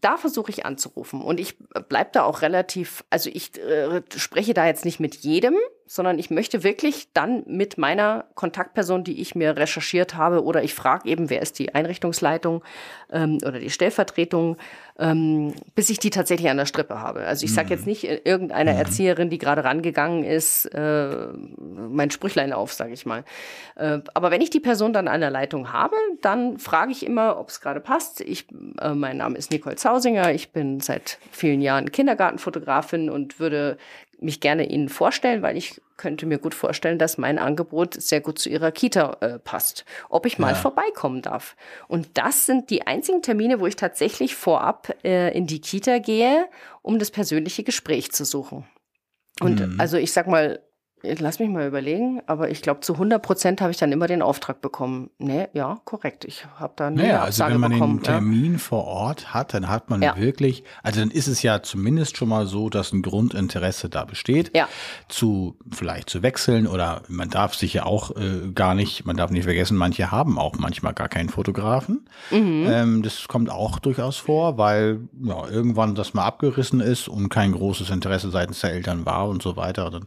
Da versuche ich anzurufen und ich bleibe da auch relativ, also ich äh, spreche da jetzt nicht mit jedem, sondern ich möchte wirklich dann mit meiner Kontaktperson, die ich mir recherchiert habe, oder ich frage eben, wer ist die Einrichtungsleitung ähm, oder die Stellvertretung, ähm, bis ich die tatsächlich an der Strippe habe. Also ich sage jetzt mhm. nicht äh, irgendeiner mhm. Erzieherin, die gerade rangegangen ist, äh, mein Sprüchlein auf, sage ich mal. Äh, aber wenn ich die Person dann an der Leitung habe, dann frage ich immer, ob es gerade passt. Ich, äh, mein Name ist Nicole Zausinger, ich bin seit vielen Jahren Kindergartenfotografin und würde mich gerne Ihnen vorstellen, weil ich könnte mir gut vorstellen, dass mein Angebot sehr gut zu Ihrer Kita äh, passt. Ob ich mal ja. vorbeikommen darf. Und das sind die einzigen Termine, wo ich tatsächlich vorab äh, in die Kita gehe, um das persönliche Gespräch zu suchen. Und mhm. also ich sag mal, Lass mich mal überlegen, aber ich glaube, zu 100 Prozent habe ich dann immer den Auftrag bekommen. Nee, ja, korrekt. Ich habe da eine naja, also wenn man bekommen, den Termin ja. vor Ort hat, dann hat man ja. wirklich, also dann ist es ja zumindest schon mal so, dass ein Grundinteresse da besteht, ja. zu vielleicht zu wechseln oder man darf sich ja auch äh, gar nicht, man darf nicht vergessen, manche haben auch manchmal gar keinen Fotografen. Mhm. Ähm, das kommt auch durchaus vor, weil ja, irgendwann das mal abgerissen ist und kein großes Interesse seitens der Eltern war und so weiter. Dann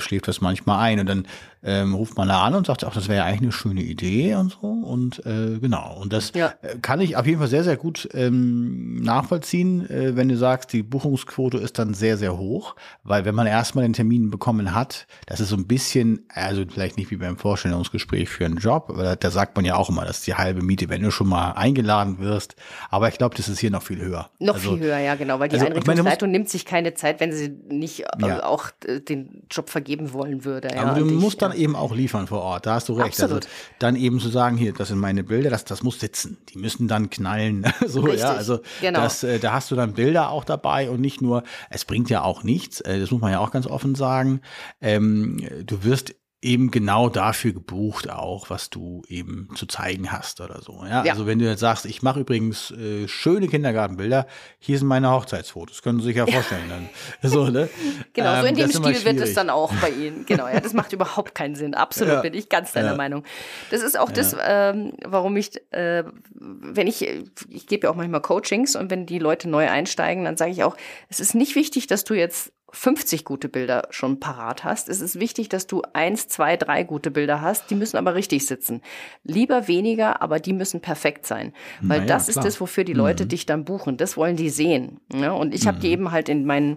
schläft das manchmal ein und dann ähm, ruft man da an und sagt, ach, das wäre ja eigentlich eine schöne Idee und so und äh, genau und das ja. Äh, kann ich auf jeden Fall sehr sehr gut ähm, nachvollziehen, äh, wenn du sagst, die Buchungsquote ist dann sehr sehr hoch, weil wenn man erstmal den Termin bekommen hat, das ist so ein bisschen, also vielleicht nicht wie beim Vorstellungsgespräch für einen Job, aber da, da sagt man ja auch immer, das ist die halbe Miete, wenn du schon mal eingeladen wirst, aber ich glaube, das ist hier noch viel höher. Noch also, viel höher, ja genau, weil die also, Einrichtungsleitung meine, nimmt sich keine Zeit, wenn sie nicht äh, ja. auch äh, den Job vergeben wollen würde. Ja, aber du musst dann eben auch liefern vor Ort. Da hast du recht. Also Absolut. Also dann eben zu sagen, hier, das sind meine Bilder, das, das muss sitzen. Die müssen dann knallen. so, Richtig. ja. Also genau. das, äh, da hast du dann Bilder auch dabei und nicht nur, es bringt ja auch nichts, äh, das muss man ja auch ganz offen sagen. Ähm, du wirst eben genau dafür gebucht auch, was du eben zu zeigen hast oder so. Ja, ja. also wenn du jetzt sagst, ich mache übrigens äh, schöne Kindergartenbilder, hier sind meine Hochzeitsfotos, können Sie sich ja vorstellen dann. so, ne? Genau, ähm, so in dem Stil wird es dann auch bei Ihnen. Genau, ja, das macht überhaupt keinen Sinn. Absolut, ja. bin ich ganz deiner ja. Meinung. Das ist auch das, ähm, warum ich, äh, wenn ich, ich gebe ja auch manchmal Coachings und wenn die Leute neu einsteigen, dann sage ich auch, es ist nicht wichtig, dass du jetzt 50 gute Bilder schon parat hast. Es ist wichtig, dass du eins, zwei, drei gute Bilder hast. Die müssen aber richtig sitzen. Lieber weniger, aber die müssen perfekt sein. Weil naja, das klar. ist das, wofür die Leute mhm. dich dann buchen. Das wollen die sehen. Ja, und ich mhm. habe die eben halt in meinen,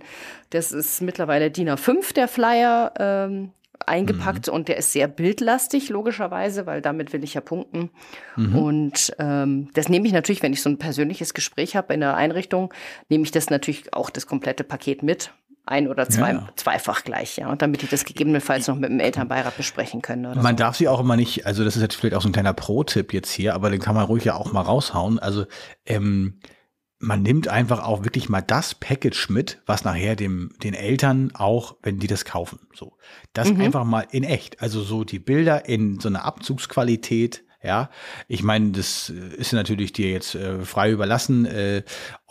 das ist mittlerweile DIN A5, der Flyer, ähm, eingepackt mhm. und der ist sehr bildlastig, logischerweise, weil damit will ich ja punkten. Mhm. Und ähm, das nehme ich natürlich, wenn ich so ein persönliches Gespräch habe in der Einrichtung, nehme ich das natürlich auch das komplette Paket mit ein oder zwei, ja. zweifach gleich, ja. Und damit die das gegebenenfalls noch mit dem Elternbeirat besprechen können. man so. darf sie auch immer nicht, also das ist jetzt vielleicht auch so ein kleiner Pro-Tipp jetzt hier, aber den kann man ruhig ja auch mal raushauen. Also ähm, man nimmt einfach auch wirklich mal das Package mit, was nachher dem den Eltern auch, wenn die das kaufen, so das mhm. einfach mal in echt, also so die Bilder in so einer Abzugsqualität, Ja, ich meine, das ist natürlich dir jetzt äh, frei überlassen, äh,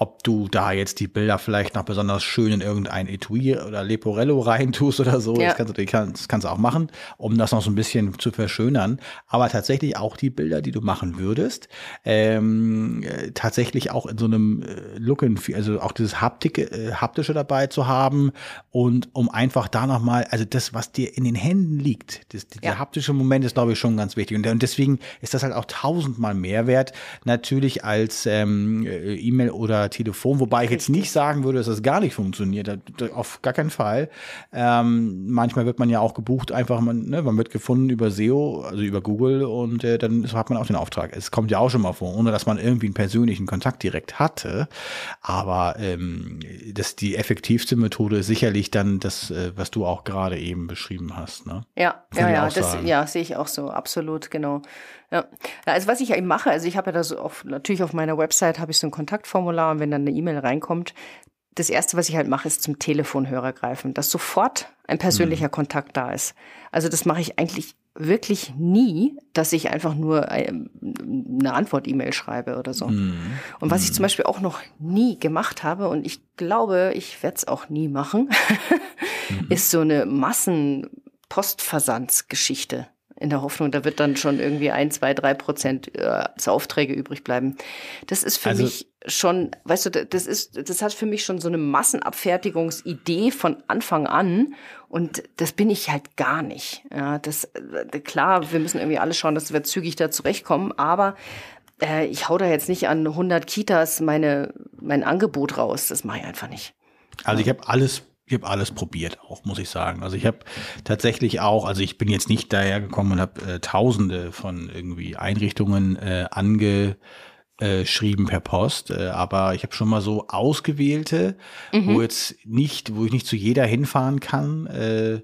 ob du da jetzt die Bilder vielleicht noch besonders schön in irgendein Etui oder Leporello reintust oder so. Ja. Das, kannst du, das kannst du auch machen, um das noch so ein bisschen zu verschönern. Aber tatsächlich auch die Bilder, die du machen würdest, ähm, äh, tatsächlich auch in so einem äh, Look and also auch dieses Haptik, äh, haptische dabei zu haben und um einfach da nochmal, also das, was dir in den Händen liegt, das, ja. haptische Moment ist, glaube ich, schon ganz wichtig. Und, und deswegen ist das halt auch tausendmal mehr wert, natürlich als ähm, äh, E-Mail oder Telefon, wobei ich jetzt nicht sagen würde, dass das gar nicht funktioniert. Auf gar keinen Fall. Ähm, manchmal wird man ja auch gebucht, einfach, man, ne, man wird gefunden über SEO, also über Google und äh, dann hat man auch den Auftrag. Es kommt ja auch schon mal vor, ohne dass man irgendwie einen persönlichen Kontakt direkt hatte. Aber ähm, das die effektivste Methode ist sicherlich dann das, äh, was du auch gerade eben beschrieben hast. Ne? Ja, ja, ja, das ja, sehe ich auch so, absolut, genau. Ja. Also was ich eben mache, also ich habe ja da so auf, natürlich auf meiner Website habe ich so ein Kontaktformular und wenn dann eine E-Mail reinkommt, das erste, was ich halt mache, ist zum Telefonhörer greifen, dass sofort ein persönlicher mhm. Kontakt da ist. Also das mache ich eigentlich wirklich nie, dass ich einfach nur ähm, eine Antwort-E-Mail schreibe oder so. Mhm. Und was ich mhm. zum Beispiel auch noch nie gemacht habe, und ich glaube, ich werde es auch nie machen, mhm. ist so eine Massen-Postversandsgeschichte in der Hoffnung, da wird dann schon irgendwie ein, zwei, drei Prozent äh, Aufträge übrig bleiben. Das ist für also, mich schon, weißt du, das ist, das hat für mich schon so eine Massenabfertigungsidee von Anfang an und das bin ich halt gar nicht. Ja, das, äh, klar, wir müssen irgendwie alle schauen, dass wir zügig da zurechtkommen, aber äh, ich hau da jetzt nicht an 100 Kitas meine, mein Angebot raus. Das mache ich einfach nicht. Also ich habe alles ich habe alles probiert, auch muss ich sagen. Also ich habe tatsächlich auch, also ich bin jetzt nicht dahergekommen und habe äh, Tausende von irgendwie Einrichtungen äh, angeschrieben per Post, äh, aber ich habe schon mal so ausgewählte, mhm. wo jetzt nicht, wo ich nicht zu jeder hinfahren kann, äh,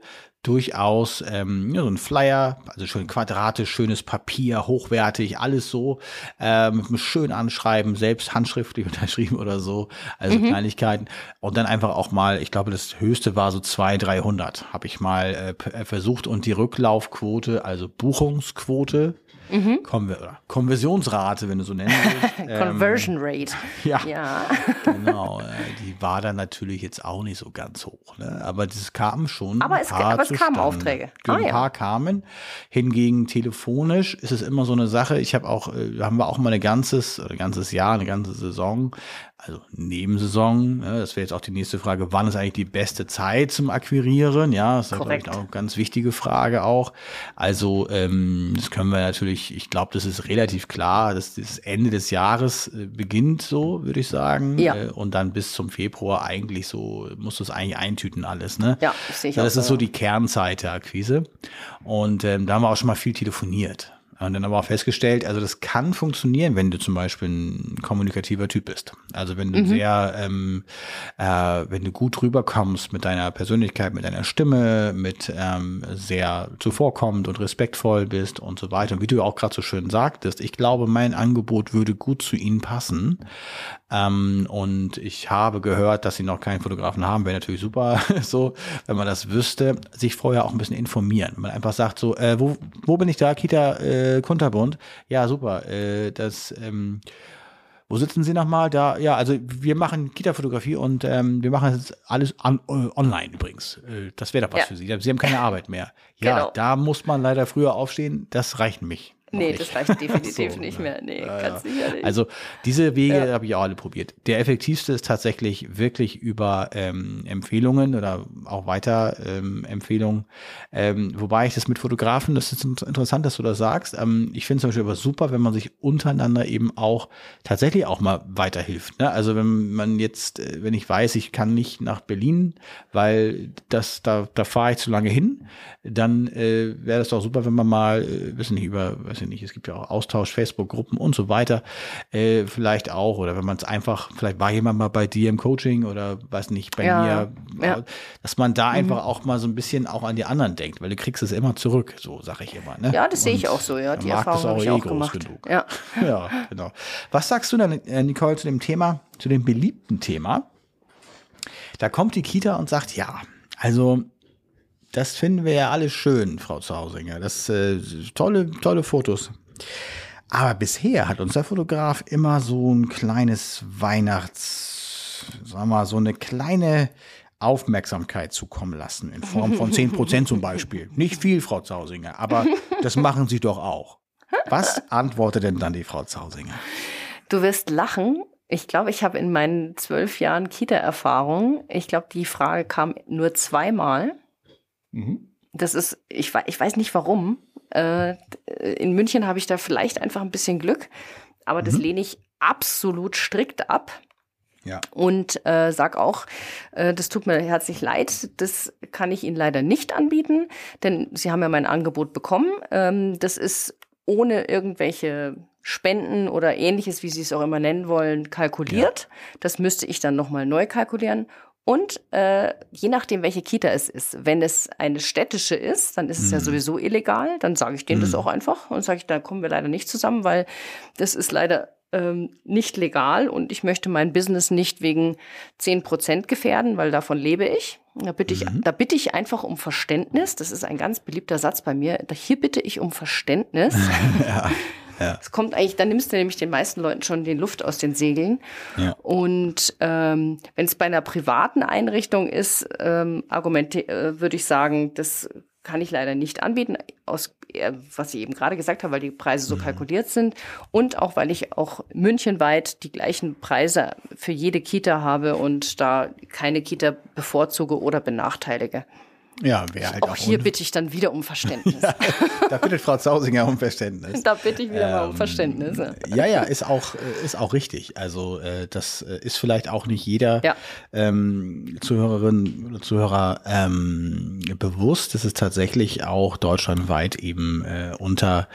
durchaus ähm, ja, so ein Flyer, also schön quadratisch, schönes Papier, hochwertig, alles so, äh, mit einem schönen Anschreiben, selbst handschriftlich unterschrieben oder so, also mhm. Kleinigkeiten. Und dann einfach auch mal, ich glaube, das höchste war so 200, 300, habe ich mal äh, versucht und die Rücklaufquote, also Buchungsquote, Mhm. Konver Konversionsrate, wenn du so nennen willst. Conversion ähm, Rate. Ja, ja. genau. Äh, die war dann natürlich jetzt auch nicht so ganz hoch. Ne? Aber das kam schon. Aber es, aber es kamen Aufträge. Genau, ah, ein paar ja. kamen. Hingegen telefonisch ist es immer so eine Sache. Ich habe auch, äh, haben wir auch mal ein ganzes, ein ganzes Jahr, eine ganze Saison also Nebensaison, ne, das wäre jetzt auch die nächste Frage, wann ist eigentlich die beste Zeit zum Akquirieren? Ja, das ist glaube ich auch eine ganz wichtige Frage auch. Also ähm, das können wir natürlich, ich glaube, das ist relativ klar, dass das Ende des Jahres äh, beginnt, so würde ich sagen. Ja. Äh, und dann bis zum Februar eigentlich so, muss das eigentlich eintüten alles. Ne? Ja, ich Das ist so die Kernzeit der Akquise. Und ähm, da haben wir auch schon mal viel telefoniert. Und dann aber auch festgestellt, also das kann funktionieren, wenn du zum Beispiel ein kommunikativer Typ bist. Also wenn du mhm. sehr, ähm, äh, wenn du gut rüberkommst mit deiner Persönlichkeit, mit deiner Stimme, mit ähm, sehr zuvorkommend und respektvoll bist und so weiter. Und wie du auch gerade so schön sagtest, ich glaube, mein Angebot würde gut zu ihnen passen. Ähm, und ich habe gehört, dass sie noch keinen Fotografen haben. Wäre natürlich super, so, wenn man das wüsste, sich vorher auch ein bisschen informieren. Wenn man einfach sagt, so, äh, wo, wo bin ich da? Kita äh, Kunterbund. Ja, super. Äh, das, ähm, wo sitzen Sie nochmal? Da, ja, also wir machen Kita-Fotografie und ähm, wir machen das alles an, uh, online übrigens. Äh, das wäre doch was ja. für Sie. Sie haben keine Arbeit mehr. Ja, genau. da muss man leider früher aufstehen. Das reicht mich. Nee, nicht. das reicht definitiv so, nicht mehr. Nee, ja, ganz sicher nicht. Also diese Wege ja. habe ich auch alle probiert. Der effektivste ist tatsächlich wirklich über ähm, Empfehlungen oder auch weiter ähm, Empfehlungen. Ähm, wobei ich das mit Fotografen, das ist interessant, dass du das sagst. Ähm, ich finde es zum Beispiel aber super, wenn man sich untereinander eben auch tatsächlich auch mal weiterhilft. Ne? Also wenn man jetzt, äh, wenn ich weiß, ich kann nicht nach Berlin, weil das da, da fahre ich zu lange hin, dann äh, wäre das doch super, wenn man mal, äh, wissen nicht, über weiß ich nicht, es gibt ja auch Austausch, Facebook-Gruppen und so weiter, äh, vielleicht auch, oder wenn man es einfach, vielleicht war jemand mal bei dir im Coaching oder weiß nicht, bei ja, mir, ja. dass man da mhm. einfach auch mal so ein bisschen auch an die anderen denkt, weil du kriegst es immer zurück, so sage ich immer. Ne? Ja, das sehe ich auch so, ja, die Erfahrung habe ich eh auch gemacht. Genug. Ja. ja, genau. Was sagst du dann, äh, Nicole, zu dem Thema, zu dem beliebten Thema? Da kommt die Kita und sagt, ja, also das finden wir ja alle schön, Frau Zausinger. Das äh, tolle, tolle Fotos. Aber bisher hat unser Fotograf immer so ein kleines Weihnachts, sagen wir mal, so eine kleine Aufmerksamkeit zukommen lassen, in Form von 10 Prozent zum Beispiel. Nicht viel, Frau Zausinger, aber das machen Sie doch auch. Was antwortet denn dann die Frau Zausinger? Du wirst lachen. Ich glaube, ich habe in meinen zwölf Jahren Kita-Erfahrung, ich glaube, die Frage kam nur zweimal. Mhm. Das ist, ich, ich weiß nicht warum. Äh, in München habe ich da vielleicht einfach ein bisschen Glück, aber das mhm. lehne ich absolut strikt ab. Ja. Und äh, sag auch, äh, das tut mir herzlich leid, das kann ich Ihnen leider nicht anbieten, denn Sie haben ja mein Angebot bekommen. Ähm, das ist ohne irgendwelche Spenden oder ähnliches, wie Sie es auch immer nennen wollen, kalkuliert. Ja. Das müsste ich dann nochmal neu kalkulieren. Und äh, je nachdem, welche Kita es ist, wenn es eine städtische ist, dann ist es mhm. ja sowieso illegal. Dann sage ich denen mhm. das auch einfach und sage ich, da kommen wir leider nicht zusammen, weil das ist leider ähm, nicht legal und ich möchte mein Business nicht wegen zehn Prozent gefährden, weil davon lebe ich. Da bitte, ich, mhm. da bitte ich einfach um Verständnis. Das ist ein ganz beliebter Satz bei mir. Hier bitte ich um Verständnis. ja. Ja. Es kommt eigentlich, dann nimmst du nämlich den meisten Leuten schon die Luft aus den Segeln. Ja. Und ähm, wenn es bei einer privaten Einrichtung ist, ähm, argumente, äh, würde ich sagen, das kann ich leider nicht anbieten, aus äh, was ich eben gerade gesagt habe, weil die Preise so mhm. kalkuliert sind und auch weil ich auch münchenweit die gleichen Preise für jede Kita habe und da keine Kita bevorzuge oder benachteilige. Ja, wäre halt auch, auch hier bitte ich dann wieder um Verständnis. ja, da bittet Frau Zausinger um Verständnis. Da bitte ich wieder ähm, mal um ähm, Verständnis. Ja, ja, ist auch, äh, ist auch richtig. Also äh, das äh, ist vielleicht auch nicht jeder ja. ähm, Zuhörerin oder Zuhörer ähm, bewusst. Es ist tatsächlich auch deutschlandweit eben äh, unter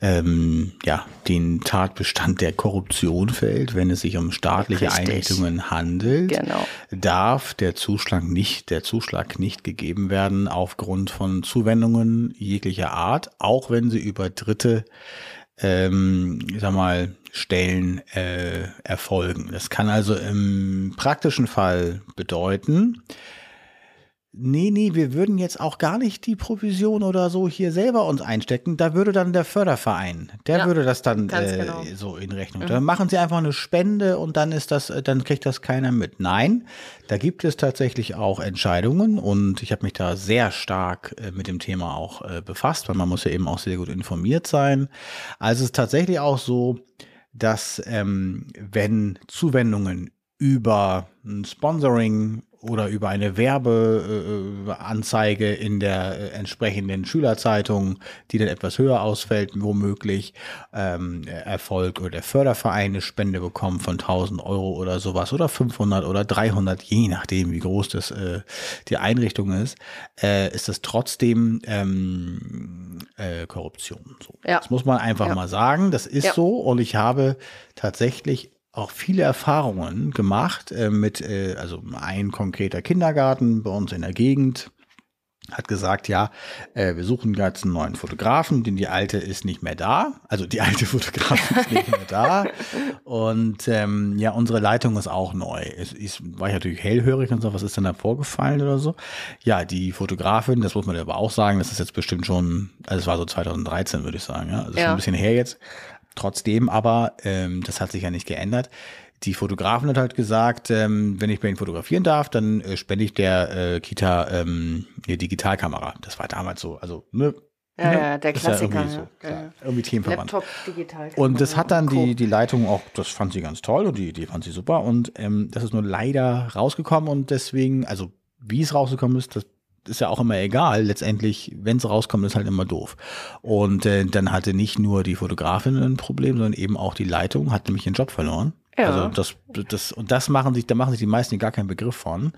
ähm, ja, den Tatbestand der Korruption fällt, wenn es sich um staatliche richtig. Einrichtungen handelt. Genau. Darf der Zuschlag nicht, der Zuschlag nicht gegeben werden werden aufgrund von Zuwendungen jeglicher Art, auch wenn sie über Dritte, ähm, ich sag mal, Stellen äh, erfolgen. Das kann also im praktischen Fall bedeuten, Nee, nee, wir würden jetzt auch gar nicht die Provision oder so hier selber uns einstecken. Da würde dann der Förderverein, der ja, würde das dann äh, genau. so in Rechnung. Mhm. Dann machen sie einfach eine Spende und dann ist das, äh, dann kriegt das keiner mit. Nein, da gibt es tatsächlich auch Entscheidungen und ich habe mich da sehr stark äh, mit dem Thema auch äh, befasst, weil man muss ja eben auch sehr gut informiert sein. Also es ist tatsächlich auch so, dass ähm, wenn Zuwendungen über ein Sponsoring oder über eine Werbeanzeige in der äh, entsprechenden Schülerzeitung, die dann etwas höher ausfällt, womöglich ähm, Erfolg oder der Förderverein eine Spende bekommen von 1000 Euro oder sowas oder 500 oder 300, je nachdem, wie groß das äh, die Einrichtung ist, äh, ist das trotzdem ähm, äh, Korruption. So. Ja. Das muss man einfach ja. mal sagen. Das ist ja. so und ich habe tatsächlich auch viele Erfahrungen gemacht äh, mit, äh, also ein konkreter Kindergarten bei uns in der Gegend hat gesagt, ja, äh, wir suchen jetzt einen neuen Fotografen, denn die alte ist nicht mehr da. Also die alte Fotografin ist nicht mehr da. Und ähm, ja, unsere Leitung ist auch neu. Es ist, war ich natürlich hellhörig und so, was ist denn da vorgefallen oder so? Ja, die Fotografin, das muss man aber auch sagen, das ist jetzt bestimmt schon, also es war so 2013, würde ich sagen, ja. Also ja. schon ein bisschen her jetzt. Trotzdem aber, ähm, das hat sich ja nicht geändert. Die Fotografin hat halt gesagt, ähm, wenn ich bei ihnen fotografieren darf, dann äh, spende ich der äh, Kita ähm, eine Digitalkamera. Das war damals so. Also, ne, ja, ja, der Klassiker. Ja irgendwie, so, ja. irgendwie. Laptop, digital. Und das hat dann die, die Leitung auch, das fand sie ganz toll und die, die fand sie super. Und ähm, das ist nur leider rausgekommen und deswegen, also wie es rausgekommen ist, das ist ja auch immer egal. Letztendlich, wenn es rauskommt, ist halt immer doof. Und äh, dann hatte nicht nur die Fotografin ein Problem, sondern eben auch die Leitung hat nämlich ihren Job verloren. Ja. Also das, das, und das machen sich, da machen sich die meisten gar keinen Begriff von,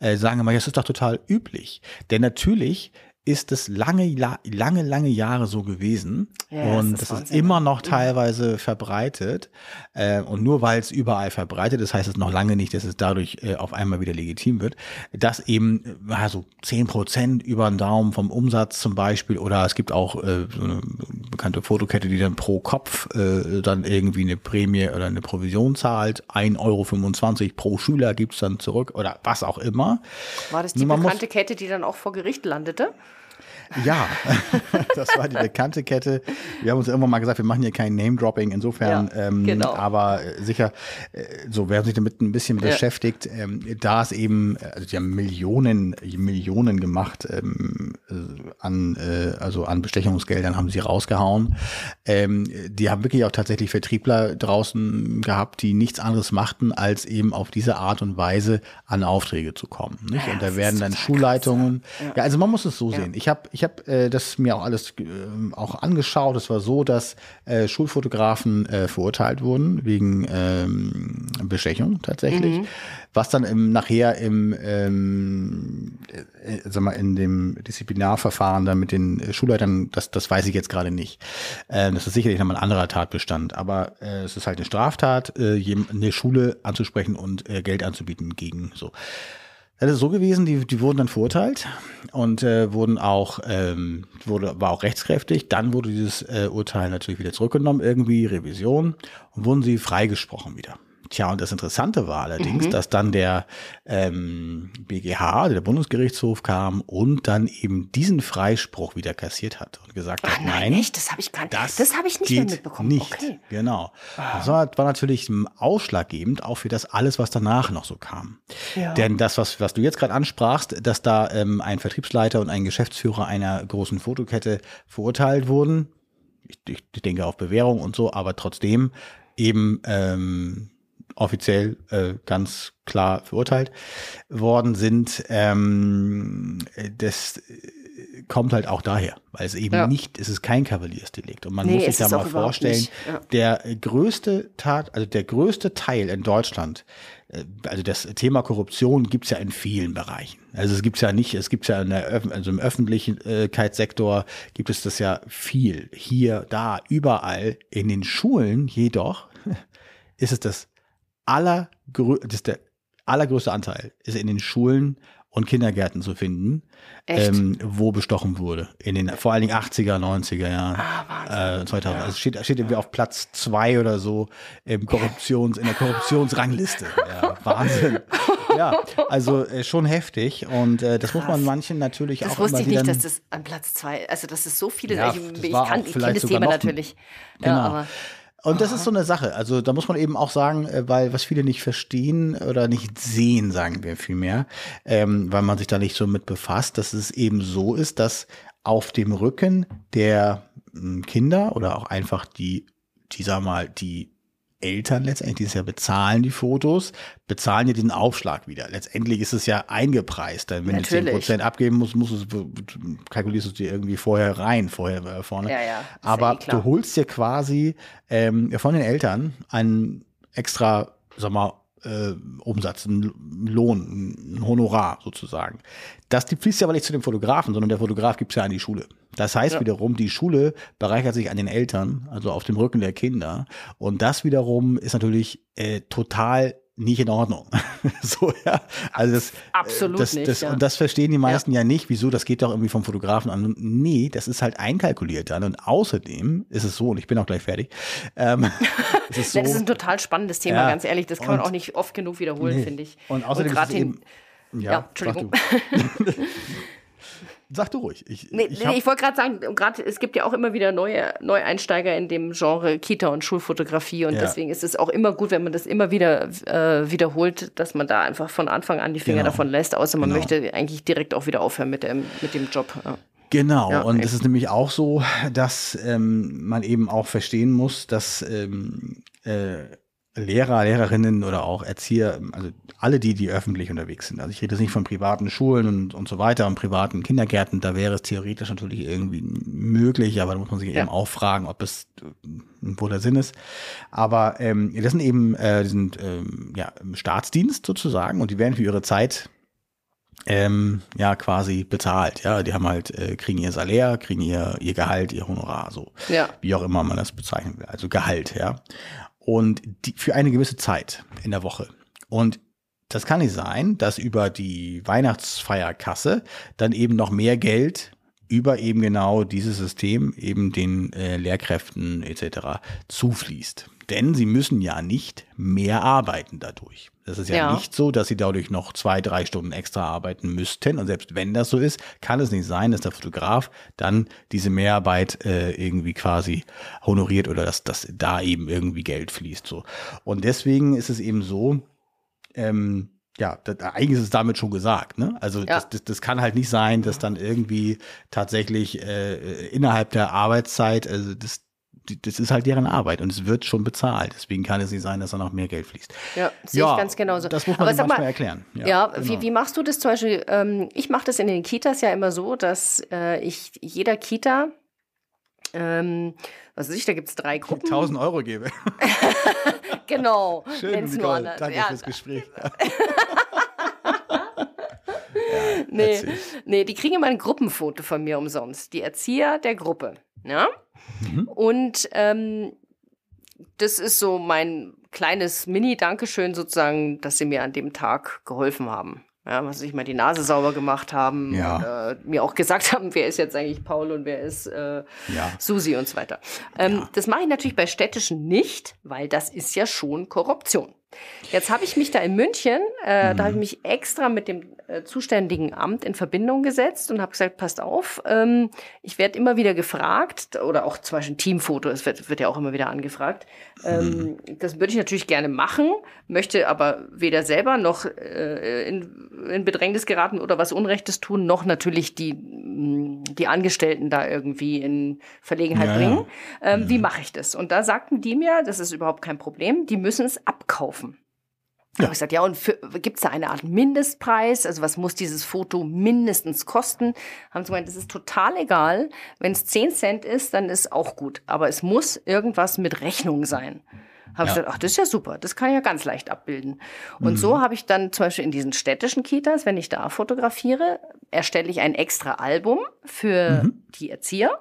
äh, sagen immer, das ist doch total üblich. Denn natürlich ist es lange, lange, lange Jahre so gewesen. Ja, und das ist, das ist immer noch teilweise verbreitet. Äh, und nur weil es überall verbreitet ist, heißt es noch lange nicht, dass es dadurch äh, auf einmal wieder legitim wird. Dass eben also zehn Prozent über den Daumen vom Umsatz zum Beispiel oder es gibt auch äh, so eine bekannte Fotokette, die dann pro Kopf äh, dann irgendwie eine Prämie oder eine Provision zahlt. 1,25 Euro pro Schüler gibt's dann zurück oder was auch immer. War das die bekannte Kette, die dann auch vor Gericht landete? Ja, das war die bekannte Kette. Wir haben uns irgendwann mal gesagt, wir machen hier kein Name-Dropping, insofern, ja, ähm, genau. aber äh, sicher, äh, so wer sich damit ein bisschen ja. beschäftigt, ähm, da ist eben, also die haben Millionen, Millionen gemacht ähm, äh, an, äh, also an Bestechungsgeldern haben sie rausgehauen. Ähm, die haben wirklich auch tatsächlich Vertriebler draußen gehabt, die nichts anderes machten, als eben auf diese Art und Weise an Aufträge zu kommen. Nicht? Und da werden dann Schulleitungen. Ja. ja. also man muss es so sehen. Ich habe ich hab, äh, das mir auch alles äh, auch angeschaut. Es war so, dass äh, Schulfotografen äh, verurteilt wurden wegen ähm, Bestechung tatsächlich. Mhm. Was dann im, nachher im, ähm, äh, sag mal, in dem Disziplinarverfahren dann mit den Schulleitern, das, das weiß ich jetzt gerade nicht. Äh, das ist sicherlich nochmal ein anderer Tatbestand, aber äh, es ist halt eine Straftat, äh, eine Schule anzusprechen und äh, Geld anzubieten gegen so. Es ist so gewesen, die, die wurden dann verurteilt und äh, wurden auch, ähm, wurde, war auch rechtskräftig. Dann wurde dieses äh, Urteil natürlich wieder zurückgenommen, irgendwie Revision und wurden sie freigesprochen wieder. Tja, und das Interessante war allerdings, mhm. dass dann der ähm, BGH, der Bundesgerichtshof kam und dann eben diesen Freispruch wieder kassiert hat und gesagt Ach, hat, nein, nein das habe ich gar das, das habe ich nicht mehr mitbekommen. Nicht, okay. genau. Ah. Das war, war natürlich ausschlaggebend auch für das alles, was danach noch so kam. Ja. Denn das, was, was du jetzt gerade ansprachst, dass da ähm, ein Vertriebsleiter und ein Geschäftsführer einer großen Fotokette verurteilt wurden, ich, ich denke auf Bewährung und so, aber trotzdem eben ähm, offiziell äh, ganz klar verurteilt worden sind, ähm, das kommt halt auch daher, weil es eben ja. nicht, es ist kein Kavaliersdelikt. Und man nee, muss sich da mal vorstellen, ja. der größte Tat, also der größte Teil in Deutschland, äh, also das Thema Korruption gibt's ja in vielen Bereichen. Also es gibt's ja nicht, es gibt's ja in der, also im Öffentlichkeitssektor gibt es das ja viel. Hier, da, überall. In den Schulen jedoch ist es das allergrö das der allergrößte Anteil ist in den Schulen und Kindergärten zu finden, ähm, wo bestochen wurde. In den vor allen Dingen 80er, 90er Jahren. Ah, äh, 2000. Ja. Also steht, steht irgendwie auf Platz zwei oder so im Korruptions, in der Korruptionsrangliste. Ja, Wahnsinn. Ja, also äh, schon heftig. Und äh, das Krass. muss man manchen natürlich das auch. Das wusste ich nicht, dass das an Platz zwei, also das ist so viele, ja, ich, ich, kann, ich kenne das Thema natürlich. Genau. Ja, aber und das Aha. ist so eine Sache. Also da muss man eben auch sagen, äh, weil was viele nicht verstehen oder nicht sehen, sagen wir vielmehr, ähm, weil man sich da nicht so mit befasst, dass es eben so ist, dass auf dem Rücken der hm, Kinder oder auch einfach die, die sag mal, die Eltern letztendlich, die es ja bezahlen, die Fotos, bezahlen ja diesen Aufschlag wieder. Letztendlich ist es ja eingepreist. Denn wenn Natürlich. du 10 Prozent abgeben musst, musst du, kalkulierst du dir irgendwie vorher rein, vorher äh, vorne. Ja, ja, Aber ja eh du holst dir quasi ähm, von den Eltern einen extra, sag mal, äh, Umsatz, einen Lohn, ein Honorar sozusagen. Das die fließt ja aber nicht zu dem Fotografen, sondern der Fotograf gibt es ja an die Schule. Das heißt ja. wiederum, die Schule bereichert sich an den Eltern, also auf dem Rücken der Kinder. Und das wiederum ist natürlich äh, total nicht in Ordnung. so, ja. Also das, Absolut das, nicht. Das, ja. Und das verstehen die meisten ja. ja. nicht. Wieso? Das geht doch irgendwie vom Fotografen an. Nee, das ist halt einkalkuliert dann. Und außerdem ist es so, und ich bin auch gleich fertig. Ähm, ist so, das ist ein total spannendes Thema, ja. ganz ehrlich. Das kann und, man auch nicht oft genug wiederholen, nee. finde ich. Und außerdem und ist es eben, ja Entschuldigung. Sag du ruhig. Ich, nee, ich, nee, ich wollte gerade sagen, grad, es gibt ja auch immer wieder neue Neueinsteiger in dem Genre Kita- und Schulfotografie und ja. deswegen ist es auch immer gut, wenn man das immer wieder äh, wiederholt, dass man da einfach von Anfang an die Finger genau. davon lässt, außer man genau. möchte eigentlich direkt auch wieder aufhören mit dem, mit dem Job. Ja. Genau, ja, und es ist nämlich auch so, dass ähm, man eben auch verstehen muss, dass ähm, äh, Lehrer, Lehrerinnen oder auch Erzieher, also alle die, die öffentlich unterwegs sind. Also ich rede jetzt nicht von privaten Schulen und, und so weiter und privaten Kindergärten, da wäre es theoretisch natürlich irgendwie möglich, aber da muss man sich ja. eben auch fragen, ob es wo der Sinn ist. Aber ähm, das sind eben, äh, die sind ähm, ja im Staatsdienst sozusagen und die werden für ihre Zeit ähm, ja quasi bezahlt. Ja, die haben halt äh, kriegen ihr Salär, kriegen ihr ihr Gehalt, ihr Honorar, so ja. wie auch immer man das bezeichnen will. Also Gehalt, ja und die, für eine gewisse Zeit in der Woche. Und das kann nicht sein, dass über die Weihnachtsfeierkasse dann eben noch mehr Geld über eben genau dieses System eben den äh, Lehrkräften etc. zufließt. Denn sie müssen ja nicht mehr arbeiten dadurch. Das ist ja, ja, nicht so, dass sie dadurch noch zwei, drei Stunden extra arbeiten müssten. Und selbst wenn das so ist, kann es nicht sein, dass der Fotograf dann diese Mehrarbeit äh, irgendwie quasi honoriert oder dass, dass da eben irgendwie Geld fließt. So. Und deswegen ist es eben so, ähm, ja, das, eigentlich ist es damit schon gesagt. Ne? Also ja. das, das, das kann halt nicht sein, dass dann irgendwie tatsächlich äh, innerhalb der Arbeitszeit, also das, das ist halt deren Arbeit und es wird schon bezahlt. Deswegen kann es nicht sein, dass da noch mehr Geld fließt. Ja, sehe ja, ich ganz genauso. Das muss man Aber manchmal mal, erklären. Ja, ja genau. wie, wie machst du das zum Beispiel? Ähm, ich mache das in den Kitas ja immer so, dass äh, ich jeder Kita, ähm, was weiß ich, da gibt es drei Gruppen. 1000 Euro gebe. genau. Schön, Nicole. Danke ja. fürs Gespräch. nee, nee, die kriegen immer ein Gruppenfoto von mir umsonst. Die Erzieher der Gruppe. Ja? Mhm. Und ähm, das ist so mein kleines Mini-Dankeschön sozusagen, dass sie mir an dem Tag geholfen haben. Ja, was ich mal die Nase sauber gemacht haben, ja. äh, mir auch gesagt haben, wer ist jetzt eigentlich Paul und wer ist äh, ja. Susi und so weiter. Ähm, ja. Das mache ich natürlich bei städtischen nicht, weil das ist ja schon Korruption. Jetzt habe ich mich da in München, äh, mhm. da habe ich mich extra mit dem zuständigen Amt in Verbindung gesetzt und habe gesagt, passt auf, ähm, ich werde immer wieder gefragt, oder auch zum Beispiel ein Teamfoto, es wird, wird ja auch immer wieder angefragt. Ähm, mhm. Das würde ich natürlich gerne machen, möchte aber weder selber noch äh, in, in Bedrängnis geraten oder was Unrechtes tun, noch natürlich die, die Angestellten da irgendwie in Verlegenheit ja, bringen. Ähm, ja. Wie mache ich das? Und da sagten die mir, das ist überhaupt kein Problem, die müssen es abkaufen. Ja. habe ich gesagt, ja, und gibt es da eine Art Mindestpreis? Also was muss dieses Foto mindestens kosten? Haben sie gemeint, das ist total egal. Wenn es 10 Cent ist, dann ist auch gut. Aber es muss irgendwas mit Rechnung sein. Habe ja. ich gesagt, ach, das ist ja super, das kann ich ja ganz leicht abbilden. Und mhm. so habe ich dann zum Beispiel in diesen städtischen Kitas, wenn ich da fotografiere, erstelle ich ein extra Album für mhm. die Erzieher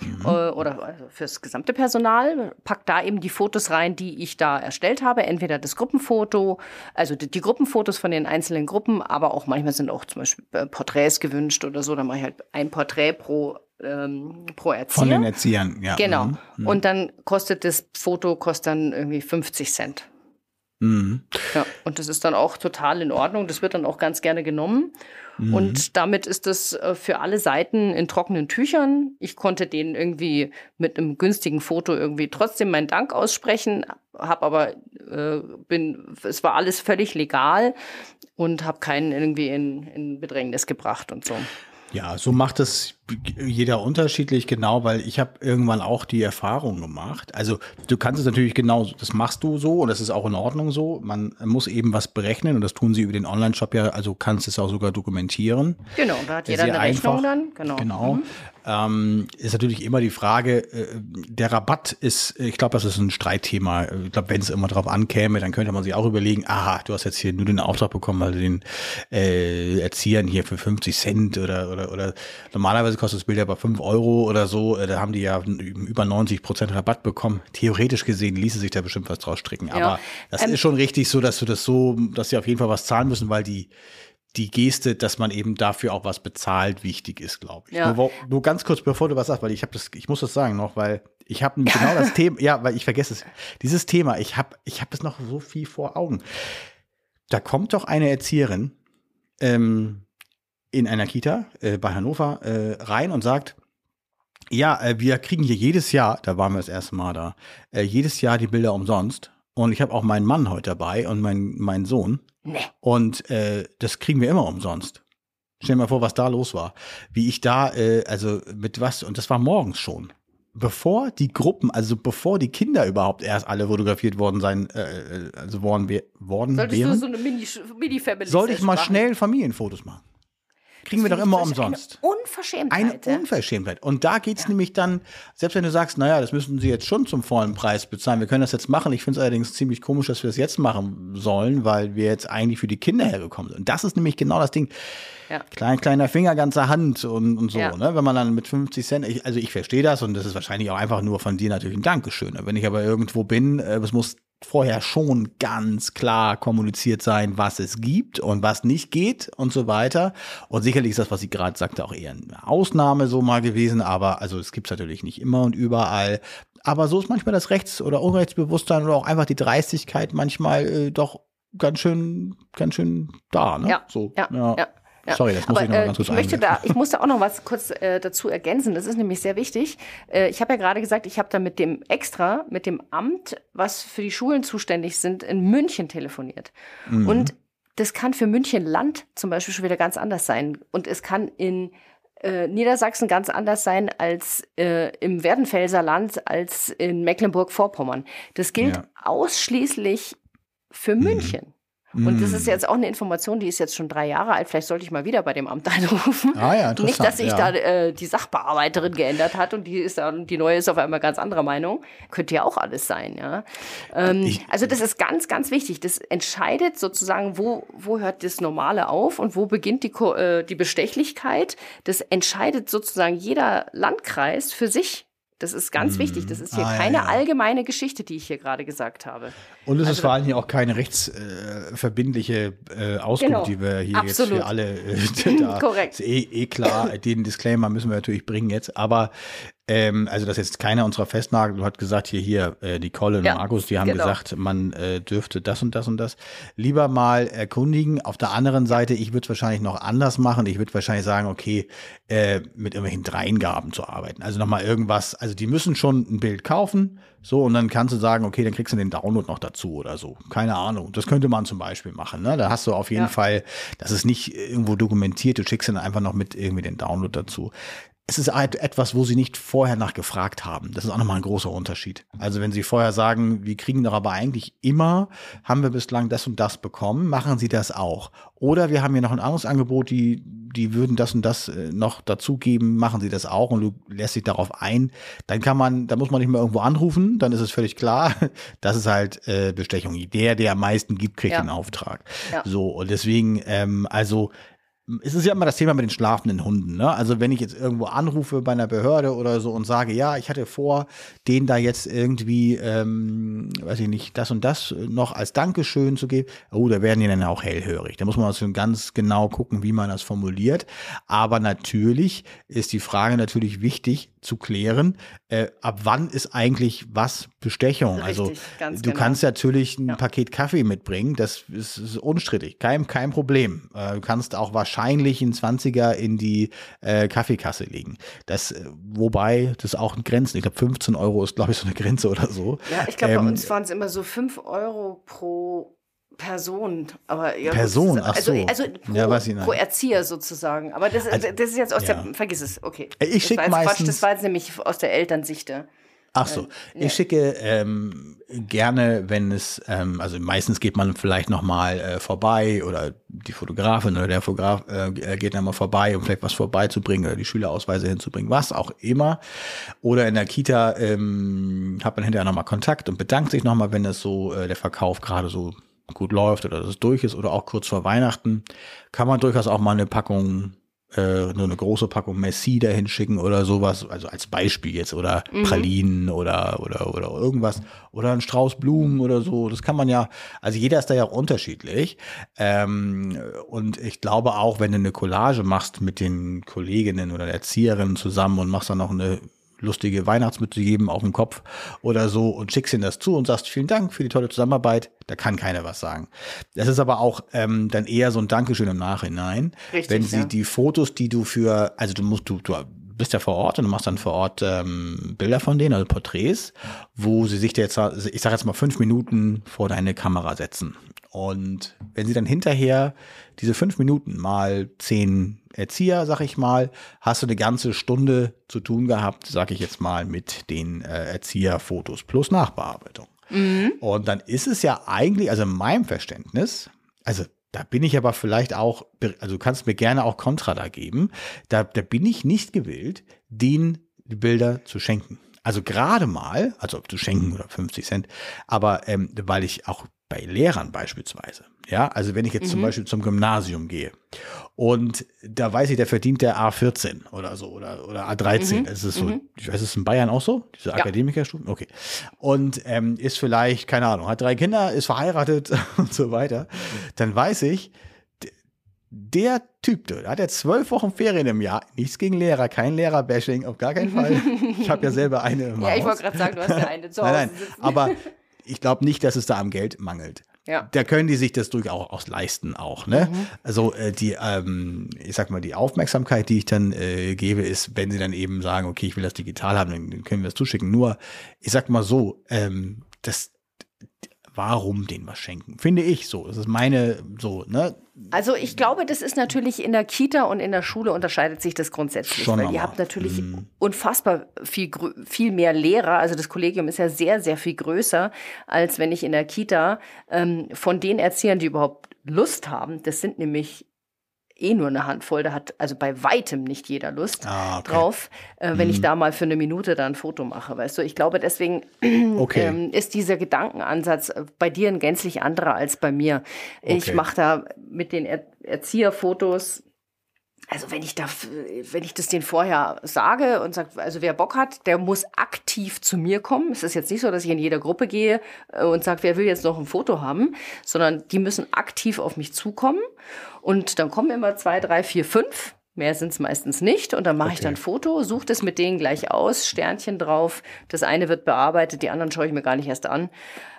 mhm. Äh, oder also fürs gesamte Personal, pack da eben die Fotos rein, die ich da erstellt habe. Entweder das Gruppenfoto, also die, die Gruppenfotos von den einzelnen Gruppen, aber auch manchmal sind auch zum Beispiel äh, Porträts gewünscht oder so. Da mache ich halt ein Porträt pro ähm, pro Erzieher. Von den Erziehern, ja. Genau. Mhm. mhm. Und dann kostet das Foto kostet dann irgendwie 50 Cent. Mhm. Ja, und das ist dann auch total in Ordnung. Das wird dann auch ganz gerne genommen. Mhm. Und damit ist es äh, für alle Seiten in trockenen Tüchern. Ich konnte denen irgendwie mit einem günstigen Foto irgendwie trotzdem meinen Dank aussprechen, habe aber äh, bin, es war alles völlig legal und habe keinen irgendwie in, in Bedrängnis gebracht und so. Ja, so macht es jeder unterschiedlich, genau, weil ich habe irgendwann auch die Erfahrung gemacht. Also du kannst es natürlich genau, das machst du so und das ist auch in Ordnung so. Man muss eben was berechnen und das tun sie über den Online-Shop ja, also kannst es auch sogar dokumentieren. Genau, da hat jeder eine einfach, Rechnung dann. Genau. genau. Mhm. Ähm, ist natürlich immer die Frage, äh, der Rabatt ist, ich glaube, das ist ein Streitthema. Ich glaube, wenn es immer drauf ankäme, dann könnte man sich auch überlegen, aha, du hast jetzt hier nur den Auftrag bekommen, weil du den äh, Erziehern hier für 50 Cent oder, oder, oder normalerweise kostet das Bild aber 5 Euro oder so, äh, da haben die ja über 90 Prozent Rabatt bekommen. Theoretisch gesehen ließe sich da bestimmt was draus stricken. Aber ja. das ähm, ist schon richtig so, dass du das so, dass sie auf jeden Fall was zahlen müssen, weil die die Geste, dass man eben dafür auch was bezahlt, wichtig ist, glaube ich. Ja. Nur, nur, ganz kurz, bevor du was sagst, weil ich habe das, ich muss das sagen noch, weil ich habe genau das Thema, ja, weil ich vergesse es. Dieses Thema, ich habe, ich habe es noch so viel vor Augen. Da kommt doch eine Erzieherin ähm, in einer Kita äh, bei Hannover äh, rein und sagt, ja, äh, wir kriegen hier jedes Jahr, da waren wir das erste Mal da, äh, jedes Jahr die Bilder umsonst. Und ich habe auch meinen Mann heute dabei und mein, meinen Sohn. Nee. Und äh, das kriegen wir immer umsonst. Stell dir mal vor, was da los war. Wie ich da, äh, also mit was, und das war morgens schon. Bevor die Gruppen, also bevor die Kinder überhaupt erst alle fotografiert worden sein, äh, also worden, worden Solltest wären. du so eine Mini-Family Sollte ich mal schnell Familienfotos machen? Kriegen wir doch immer umsonst. Eine Unverschämtheit. Eine Unverschämtheit. Und da geht's ja. nämlich dann, selbst wenn du sagst, naja, das müssen sie jetzt schon zum vollen Preis bezahlen, wir können das jetzt machen. Ich finde es allerdings ziemlich komisch, dass wir das jetzt machen sollen, weil wir jetzt eigentlich für die Kinder hergekommen sind. Und das ist nämlich genau das Ding. Ja. Klein, kleiner Finger, ganze Hand und, und so, ja. ne? Wenn man dann mit 50 Cent, ich, also ich verstehe das und das ist wahrscheinlich auch einfach nur von dir natürlich ein Dankeschön. Wenn ich aber irgendwo bin, äh, es muss vorher schon ganz klar kommuniziert sein, was es gibt und was nicht geht und so weiter. Und sicherlich ist das, was sie gerade sagte, auch eher eine Ausnahme so mal gewesen, aber also es gibt es natürlich nicht immer und überall. Aber so ist manchmal das Rechts- oder Unrechtsbewusstsein oder auch einfach die Dreistigkeit manchmal äh, doch ganz schön, ganz schön da. Ne? Ja, so, ja, ja. ja. Ja. Sorry, das muss Aber, ich noch mal äh, ganz kurz ich möchte da, Ich musste auch noch was kurz äh, dazu ergänzen. Das ist nämlich sehr wichtig. Äh, ich habe ja gerade gesagt, ich habe da mit dem Extra, mit dem Amt, was für die Schulen zuständig sind, in München telefoniert. Mhm. Und das kann für München Land zum Beispiel schon wieder ganz anders sein. Und es kann in äh, Niedersachsen ganz anders sein als äh, im Werdenfelser Land, als in Mecklenburg-Vorpommern. Das gilt ja. ausschließlich für mhm. Und das ist mm. jetzt auch eine Information, die ist jetzt schon drei Jahre alt. Vielleicht sollte ich mal wieder bei dem Amt anrufen. Ah ja, Nicht, dass sich ja. da äh, die Sachbearbeiterin geändert hat und die ist dann, die neue ist auf einmal ganz anderer Meinung. Könnte ja auch alles sein, ja. Ähm, ich, also das ist ganz, ganz wichtig. Das entscheidet sozusagen, wo, wo hört das Normale auf und wo beginnt die, äh, die Bestechlichkeit. Das entscheidet sozusagen jeder Landkreis für sich. Das ist ganz hm. wichtig. Das ist hier ah, keine ja, ja. allgemeine Geschichte, die ich hier gerade gesagt habe. Und es also, ist vor allem hier auch keine rechtsverbindliche äh, äh, Auskunft, genau. die wir hier Absolut. jetzt für alle äh, da. Korrekt. Ist eh, eh klar, den Disclaimer müssen wir natürlich bringen jetzt. Aber ähm, also, dass jetzt keiner unserer Festnagel du hat gesagt, hier, hier, äh, die Colin ja, und Markus, die haben genau. gesagt, man äh, dürfte das und das und das. Lieber mal erkundigen. Auf der anderen Seite, ich würde es wahrscheinlich noch anders machen. Ich würde wahrscheinlich sagen, okay, äh, mit irgendwelchen Dreingaben zu arbeiten. Also nochmal irgendwas, also die müssen schon ein Bild kaufen, so, und dann kannst du sagen, okay, dann kriegst du den Download noch dazu oder so. Keine Ahnung. Das könnte man zum Beispiel machen. Ne? Da hast du auf jeden ja. Fall, das ist nicht irgendwo dokumentiert, du schickst dann einfach noch mit irgendwie den Download dazu es ist halt etwas, wo sie nicht vorher nachgefragt haben. Das ist auch nochmal ein großer Unterschied. Also wenn sie vorher sagen, wir kriegen doch aber eigentlich immer, haben wir bislang das und das bekommen, machen sie das auch. Oder wir haben hier noch ein anderes Angebot, die, die würden das und das äh, noch dazugeben, machen sie das auch und du lässt dich darauf ein. Dann kann man, da muss man nicht mehr irgendwo anrufen, dann ist es völlig klar, das ist halt äh, Bestechung. Der, der am meisten gibt, kriegt ja. den Auftrag. Ja. So, und deswegen, ähm, also es ist ja immer das Thema mit den schlafenden Hunden. Ne? Also wenn ich jetzt irgendwo anrufe bei einer Behörde oder so und sage, ja, ich hatte vor, denen da jetzt irgendwie, ähm, weiß ich nicht, das und das noch als Dankeschön zu geben, oh, da werden die dann auch hellhörig. Da muss man also ganz genau gucken, wie man das formuliert. Aber natürlich ist die Frage natürlich wichtig zu klären, äh, ab wann ist eigentlich was Bestechung? Richtig, also du genau. kannst natürlich ein ja. Paket Kaffee mitbringen, das ist, ist unstrittig, kein, kein Problem. Äh, du kannst auch wahrscheinlich einen 20er in die äh, Kaffeekasse legen. Das, äh, wobei das auch ein Grenzen, ich glaube 15 Euro ist glaube ich so eine Grenze oder so. Ja, ich glaube ähm, bei uns waren es immer so 5 Euro pro Person, aber ja, Person, ach also, so. Also, pro, ja, was pro Erzieher sozusagen. Aber das, also, das ist jetzt aus ja. der, vergiss es, okay. Ich schicke meistens. Quatsch, das war jetzt nämlich aus der Elternsicht. Ach so, äh, ich schicke ähm, gerne, wenn es, ähm, also meistens geht man vielleicht noch mal äh, vorbei oder die Fotografin oder der Fotograf äh, geht dann mal vorbei, um vielleicht was vorbeizubringen oder die Schülerausweise hinzubringen, was auch immer. Oder in der Kita ähm, hat man hinterher noch mal Kontakt und bedankt sich noch mal, wenn es so äh, der Verkauf gerade so gut läuft oder dass es durch ist oder auch kurz vor Weihnachten, kann man durchaus auch mal eine Packung, äh, nur eine große Packung Messi dahin schicken oder sowas, also als Beispiel jetzt oder mhm. Pralinen oder, oder, oder irgendwas oder ein Strauß Blumen oder so. Das kann man ja, also jeder ist da ja auch unterschiedlich. Ähm, und ich glaube auch, wenn du eine Collage machst mit den Kolleginnen oder Erzieherinnen zusammen und machst dann noch eine lustige Weihnachtsmütze geben auf dem Kopf oder so und schickst ihnen das zu und sagst vielen Dank für die tolle Zusammenarbeit. Da kann keiner was sagen. Das ist aber auch ähm, dann eher so ein Dankeschön im Nachhinein. Richtig, wenn sie ja. die Fotos, die du für, also du musst, du, du bist ja vor Ort und du machst dann vor Ort ähm, Bilder von denen, also Porträts, wo sie sich jetzt, ich sag jetzt mal fünf Minuten vor deine Kamera setzen. Und wenn sie dann hinterher diese fünf Minuten mal zehn Erzieher, sag ich mal, hast du eine ganze Stunde zu tun gehabt, sag ich jetzt mal, mit den äh, Erzieherfotos plus Nachbearbeitung. Mhm. Und dann ist es ja eigentlich, also in meinem Verständnis, also da bin ich aber vielleicht auch, also du kannst mir gerne auch Kontra da geben, da, da bin ich nicht gewillt, den die Bilder zu schenken. Also gerade mal, also zu schenken oder 50 Cent, aber ähm, weil ich auch bei Lehrern beispielsweise, ja, also wenn ich jetzt mhm. zum Beispiel zum Gymnasium gehe und da weiß ich, der verdient der A14 oder so oder, oder A13. Mhm. Das ist so, mhm. ich weiß, ist es in Bayern auch so? Diese ja. Akademikerstufen? Okay. Und ähm, ist vielleicht, keine Ahnung, hat drei Kinder, ist verheiratet und so weiter. Dann weiß ich, der Typ, da hat er zwölf Wochen Ferien im Jahr. Nichts gegen Lehrer, kein Lehrer-Bashing, auf gar keinen Fall. Ich habe ja selber eine im Ja, ich wollte gerade sagen, du hast ja eine zu Hause Nein, nein, aber ich glaube nicht, dass es da am Geld mangelt. Ja. Da können die sich das durchaus leisten auch. Ne? Mhm. Also äh, die, ähm, ich sag mal, die Aufmerksamkeit, die ich dann äh, gebe, ist, wenn sie dann eben sagen, okay, ich will das digital haben, dann können wir das zuschicken. Nur, ich sag mal so, ähm, das, warum den was schenken? Finde ich so. Das ist meine so, ne? Also ich glaube, das ist natürlich in der Kita und in der Schule unterscheidet sich das grundsätzlich. Schon weil ihr habt natürlich mm. unfassbar viel, viel mehr Lehrer. Also das Kollegium ist ja sehr, sehr viel größer, als wenn ich in der Kita ähm, von den Erziehern, die überhaupt Lust haben, das sind nämlich eh nur eine Handvoll, da hat also bei weitem nicht jeder Lust ah, okay. drauf, äh, wenn mhm. ich da mal für eine Minute da ein Foto mache, weißt du. Ich glaube, deswegen okay. ähm, ist dieser Gedankenansatz äh, bei dir ein gänzlich anderer als bei mir. Okay. Ich mache da mit den er Erzieherfotos also wenn ich da, wenn ich das denen vorher sage und sage, also wer Bock hat, der muss aktiv zu mir kommen. Es ist jetzt nicht so, dass ich in jeder Gruppe gehe äh, und sage, wer will jetzt noch ein Foto haben, sondern die müssen aktiv auf mich zukommen. Und dann kommen immer zwei, drei, vier, fünf. Mehr sind es meistens nicht. Und dann mache okay. ich dann ein Foto, suche das mit denen gleich aus, Sternchen drauf. Das eine wird bearbeitet, die anderen schaue ich mir gar nicht erst an.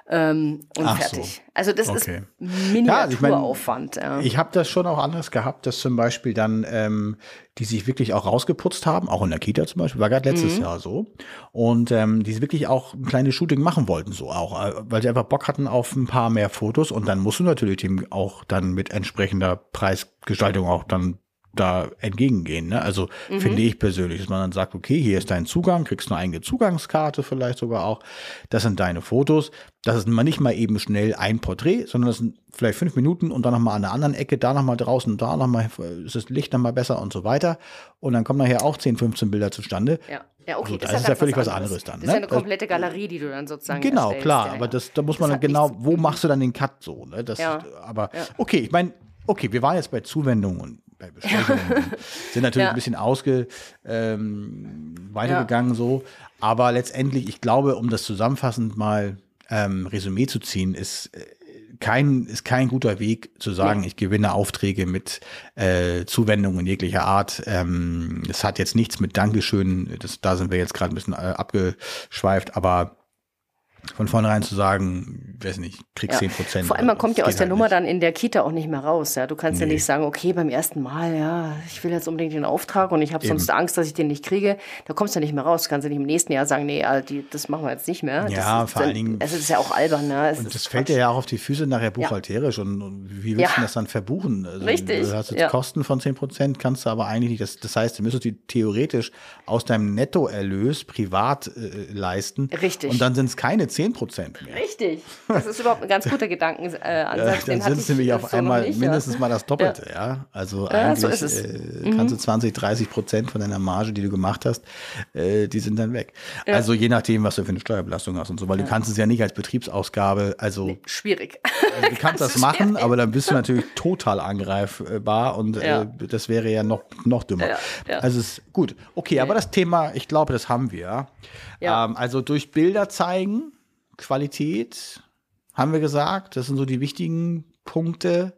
Ähm, und Ach fertig. So. Also das okay. ist Miniaturaufwand. Ja, also ich, mein, ich habe das schon auch anders gehabt, dass zum Beispiel dann ähm, die sich wirklich auch rausgeputzt haben, auch in der Kita zum Beispiel, war gerade letztes mhm. Jahr so. Und ähm, die wirklich auch ein kleines Shooting machen wollten, so auch, äh, weil sie einfach Bock hatten auf ein paar mehr Fotos. Und dann musst du natürlich dem auch dann mit entsprechender Preisgestaltung auch dann da entgegengehen. Ne? Also mhm. finde ich persönlich, dass man dann sagt, okay, hier ist dein Zugang, kriegst eine eigene Zugangskarte vielleicht sogar auch. Das sind deine Fotos. Das ist mal nicht mal eben schnell ein Porträt, sondern das sind vielleicht fünf Minuten und dann nochmal an der anderen Ecke, da nochmal draußen, da nochmal, ist das Licht nochmal besser und so weiter. Und dann kommen nachher auch 10, 15 Bilder zustande. Ja. Ja, okay, also, das, das ist ja völlig was anderes, anderes dann. Das ist ja ne? eine komplette Galerie, die du dann sozusagen Genau, klar, ja, aber das, da muss man dann genau, wo machst du dann den Cut so, ne? Das, ja. Aber okay, ich meine, okay, wir waren jetzt bei Zuwendungen und bei Bestechungen sind natürlich ja. ein bisschen ausge ähm, weitergegangen ja. so. Aber letztendlich, ich glaube, um das zusammenfassend mal ähm, Resümee zu ziehen, ist äh, kein, ist kein guter Weg zu sagen, ich gewinne Aufträge mit äh, Zuwendungen jeglicher Art. Ähm, es hat jetzt nichts mit Dankeschön, das, da sind wir jetzt gerade ein bisschen äh, abgeschweift, aber von vornherein zu sagen, weiß nicht, krieg zehn ja. Prozent. Vor allem, man kommt ja aus der halt Nummer nicht. dann in der Kita auch nicht mehr raus. Ja, du kannst nee. ja nicht sagen, okay, beim ersten Mal, ja, ich will jetzt unbedingt den Auftrag und ich habe sonst Angst, dass ich den nicht kriege. Da kommst du ja nicht mehr raus. Du kannst ja nicht im nächsten Jahr sagen, nee, die, das machen wir jetzt nicht mehr. Ja, das vor allen Dingen. Das ist ja auch albern. Ne? und das fällt dir ja auch auf die Füße nachher buchhalterisch. Ja. Und, wie willst du das dann verbuchen? Also, Richtig. Du hast jetzt Kosten von zehn Prozent, kannst du aber eigentlich nicht. Das, das heißt, du müsstest die theoretisch aus deinem Nettoerlös privat äh, leisten. Richtig. Und dann sind es keine zehn Prozent mehr. Richtig. Das ist überhaupt ein ganz guter Gedankenansatz. Äh, dann sind es nämlich auf einmal nicht, mindestens ja. mal das Doppelte, ja. ja? Also ja, eigentlich so äh, kannst du 20, mhm. 30 Prozent von deiner Marge, die du gemacht hast, äh, die sind dann weg. Also je nachdem, was du für eine Steuerbelastung hast und so, weil du kannst es ja nicht als Betriebsausgabe, also nee, schwierig. Also, du kannst das machen, aber dann bist du natürlich total angreifbar und äh, das wäre ja noch, noch dümmer. Also es ist gut. Okay, aber das Thema, ich glaube, das haben wir. Ähm, also durch Bilder zeigen, Qualität, haben wir gesagt. Das sind so die wichtigen Punkte.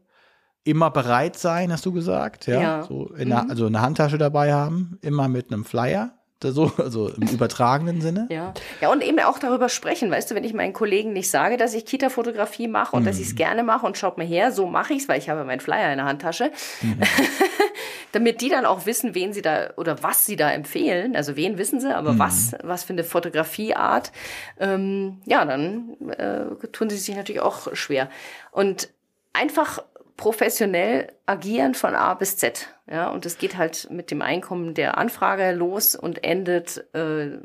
Immer bereit sein, hast du gesagt. Ja. ja. So in mhm. der, also eine Handtasche dabei haben, immer mit einem Flyer so, also im übertragenen Sinne. Ja. ja, und eben auch darüber sprechen, weißt du, wenn ich meinen Kollegen nicht sage, dass ich Kita-Fotografie mache und mhm. dass ich es gerne mache und schaut mal her, so mache ich es, weil ich habe meinen Flyer in der Handtasche, mhm. damit die dann auch wissen, wen sie da oder was sie da empfehlen. Also wen wissen sie, aber mhm. was, was für eine Fotografieart, ähm, ja, dann äh, tun sie sich natürlich auch schwer. Und einfach professionell agieren von A bis Z. Ja, und es geht halt mit dem Einkommen der Anfrage los und endet äh,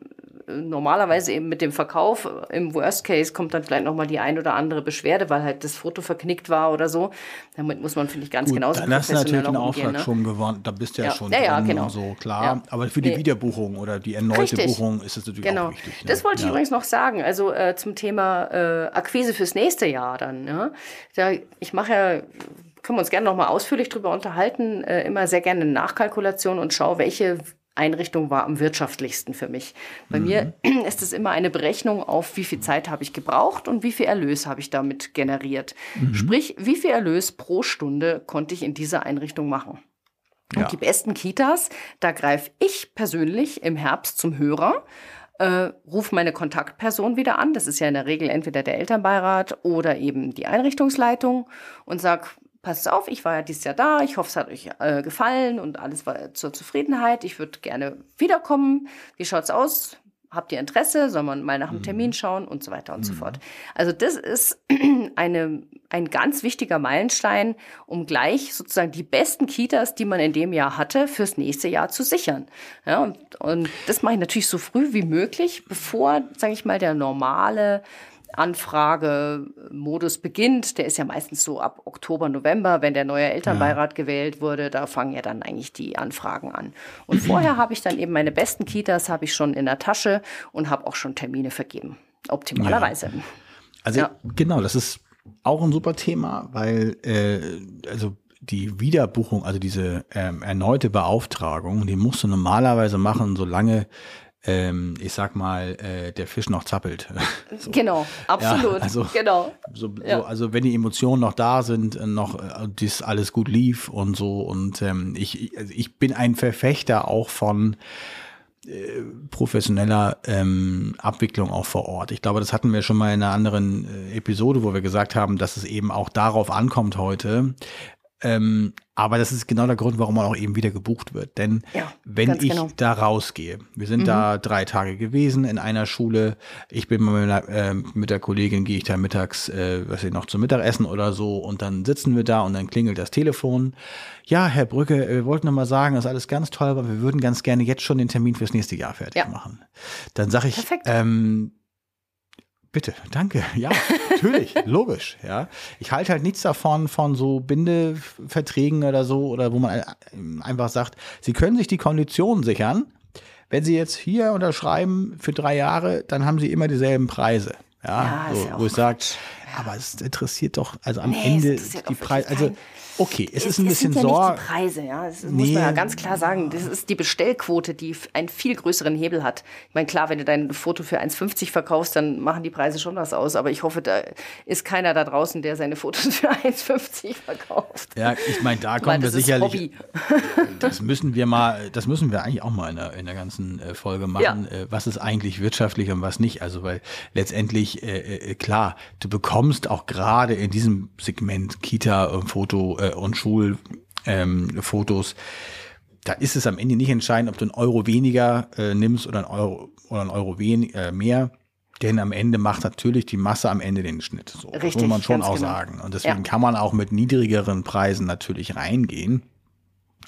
normalerweise eben mit dem Verkauf. Im Worst Case kommt dann vielleicht nochmal die ein oder andere Beschwerde, weil halt das Foto verknickt war oder so. Damit muss man, finde ich, ganz Gut, genauso Dann hast du natürlich einen Auftrag ne? schon gewonnen. Da bist du ja, ja. schon ja, ja, genau. so, klar. Ja. Aber für die nee. Wiederbuchung oder die erneute Richtig. Buchung ist es natürlich genau. auch wichtig. Ne? Das wollte ich übrigens noch sagen. Also äh, zum Thema äh, Akquise fürs nächste Jahr dann. Ne? Da, ich mache ja können wir uns gerne noch mal ausführlich darüber unterhalten. Äh, immer sehr gerne eine Nachkalkulation und schaue, welche Einrichtung war am wirtschaftlichsten für mich. Bei mhm. mir ist es immer eine Berechnung auf, wie viel Zeit habe ich gebraucht und wie viel Erlös habe ich damit generiert. Mhm. Sprich, wie viel Erlös pro Stunde konnte ich in dieser Einrichtung machen. Und ja. die besten Kitas, da greife ich persönlich im Herbst zum Hörer äh, ruf meine Kontaktperson wieder an. Das ist ja in der Regel entweder der Elternbeirat oder eben die Einrichtungsleitung und sag, passt auf, ich war ja dieses Jahr da, ich hoffe, es hat euch äh, gefallen und alles war zur Zufriedenheit. Ich würde gerne wiederkommen. Wie schaut's aus? Habt ihr Interesse? Soll man mal nach dem Termin mhm. schauen und so weiter und mhm. so fort. Also das ist eine, ein ganz wichtiger Meilenstein, um gleich sozusagen die besten Kitas, die man in dem Jahr hatte, fürs nächste Jahr zu sichern. Ja, und, und das mache ich natürlich so früh wie möglich, bevor, sage ich mal, der normale Anfragemodus beginnt. Der ist ja meistens so ab Oktober, November, wenn der neue Elternbeirat ja. gewählt wurde. Da fangen ja dann eigentlich die Anfragen an. Und vorher habe ich dann eben meine besten Kitas habe ich schon in der Tasche und habe auch schon Termine vergeben. Optimalerweise. Ja. Also ja. genau, das ist auch ein super Thema, weil äh, also die Wiederbuchung, also diese ähm, erneute Beauftragung, die musst du normalerweise machen, solange ähm, ich sag mal, äh, der Fisch noch zappelt. so. Genau, absolut. Ja, also, genau. So, ja. so, also wenn die Emotionen noch da sind, äh, noch äh, dies alles gut lief und so. Und ähm, ich, also ich bin ein Verfechter auch von äh, professioneller ähm, Abwicklung auch vor Ort. Ich glaube, das hatten wir schon mal in einer anderen äh, Episode, wo wir gesagt haben, dass es eben auch darauf ankommt heute, ähm, aber das ist genau der Grund, warum man auch eben wieder gebucht wird. Denn ja, wenn ich genau. da rausgehe, wir sind mhm. da drei Tage gewesen in einer Schule, ich bin mal mit, äh, mit der Kollegin, gehe ich da mittags, äh, was ich noch zum Mittagessen oder so, und dann sitzen wir da und dann klingelt das Telefon. Ja, Herr Brücke, wir wollten noch mal sagen, das ist alles ganz toll, aber wir würden ganz gerne jetzt schon den Termin fürs nächste Jahr fertig ja. machen. Dann sage ich, ähm, Bitte, danke. Ja, natürlich, logisch. Ja, ich halte halt nichts davon von so Bindeverträgen oder so oder wo man einfach sagt, Sie können sich die Konditionen sichern. Wenn Sie jetzt hier unterschreiben für drei Jahre, dann haben Sie immer dieselben Preise. Ja, ja so, wo ich sage, aber es interessiert doch, also am nee, Ende die Preise, also Okay, es, es ist ein bisschen ja Sorge. die Preise, ja. Das nee. muss man ja ganz klar sagen. Das ist die Bestellquote, die einen viel größeren Hebel hat. Ich meine, klar, wenn du dein Foto für 1,50 verkaufst, dann machen die Preise schon was aus. Aber ich hoffe, da ist keiner da draußen, der seine Fotos für 1,50 verkauft. Ja, ich meine, da kommen wir sicherlich. Hobby. Das müssen wir mal, das müssen wir eigentlich auch mal in der, in der ganzen äh, Folge machen. Ja. Äh, was ist eigentlich wirtschaftlich und was nicht? Also, weil letztendlich, äh, klar, du bekommst auch gerade in diesem Segment Kita, Foto, äh, und Schulfotos. Ähm, da ist es am Ende nicht entscheidend, ob du einen Euro weniger äh, nimmst oder einen Euro, oder einen Euro wen, äh, mehr. Denn am Ende macht natürlich die Masse am Ende den Schnitt. So, Richtig, das muss man schon auch genau. sagen. Und deswegen ja. kann man auch mit niedrigeren Preisen natürlich reingehen.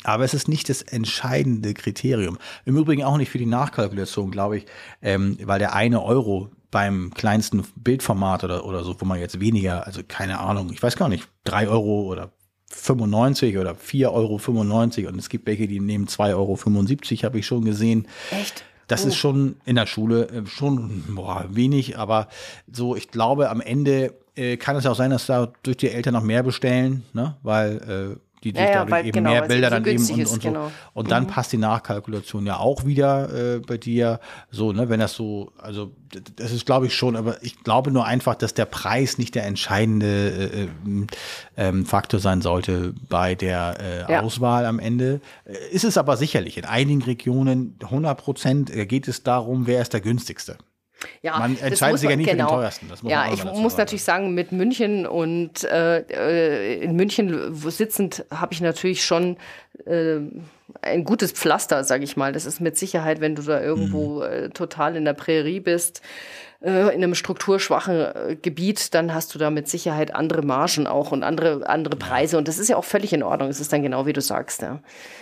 Aber es ist nicht das entscheidende Kriterium. Im Übrigen auch nicht für die Nachkalkulation, glaube ich, ähm, weil der eine Euro beim kleinsten Bildformat oder, oder so, wo man jetzt weniger, also keine Ahnung, ich weiß gar nicht, drei Euro oder 95 oder 4,95 Euro und es gibt welche, die nehmen 2,75 Euro, habe ich schon gesehen. Echt? Das oh. ist schon in der Schule äh, schon boah, wenig, aber so, ich glaube, am Ende äh, kann es auch sein, dass da durch die Eltern noch mehr bestellen, ne? weil äh, die sich ja, dadurch weil, eben genau, mehr Bilder dann eben und, und so. Genau. Und dann mhm. passt die Nachkalkulation ja auch wieder äh, bei dir. So, ne, wenn das so, also das ist glaube ich schon, aber ich glaube nur einfach, dass der Preis nicht der entscheidende äh, äh ähm, Faktor sein sollte bei der äh, ja. Auswahl am Ende. Ist es aber sicherlich. In einigen Regionen 100 Prozent geht es darum, wer ist der günstigste. Ja, man entscheidet sich ja nicht genau. für den teuersten. ja, ich muss sagen. natürlich sagen, mit München und äh, in München sitzend habe ich natürlich schon äh, ein gutes Pflaster, sag ich mal. Das ist mit Sicherheit, wenn du da irgendwo mhm. äh, total in der Prärie bist, äh, in einem strukturschwachen äh, Gebiet, dann hast du da mit Sicherheit andere Margen auch und andere, andere Preise. Und das ist ja auch völlig in Ordnung. Es ist dann genau wie du sagst. Ja,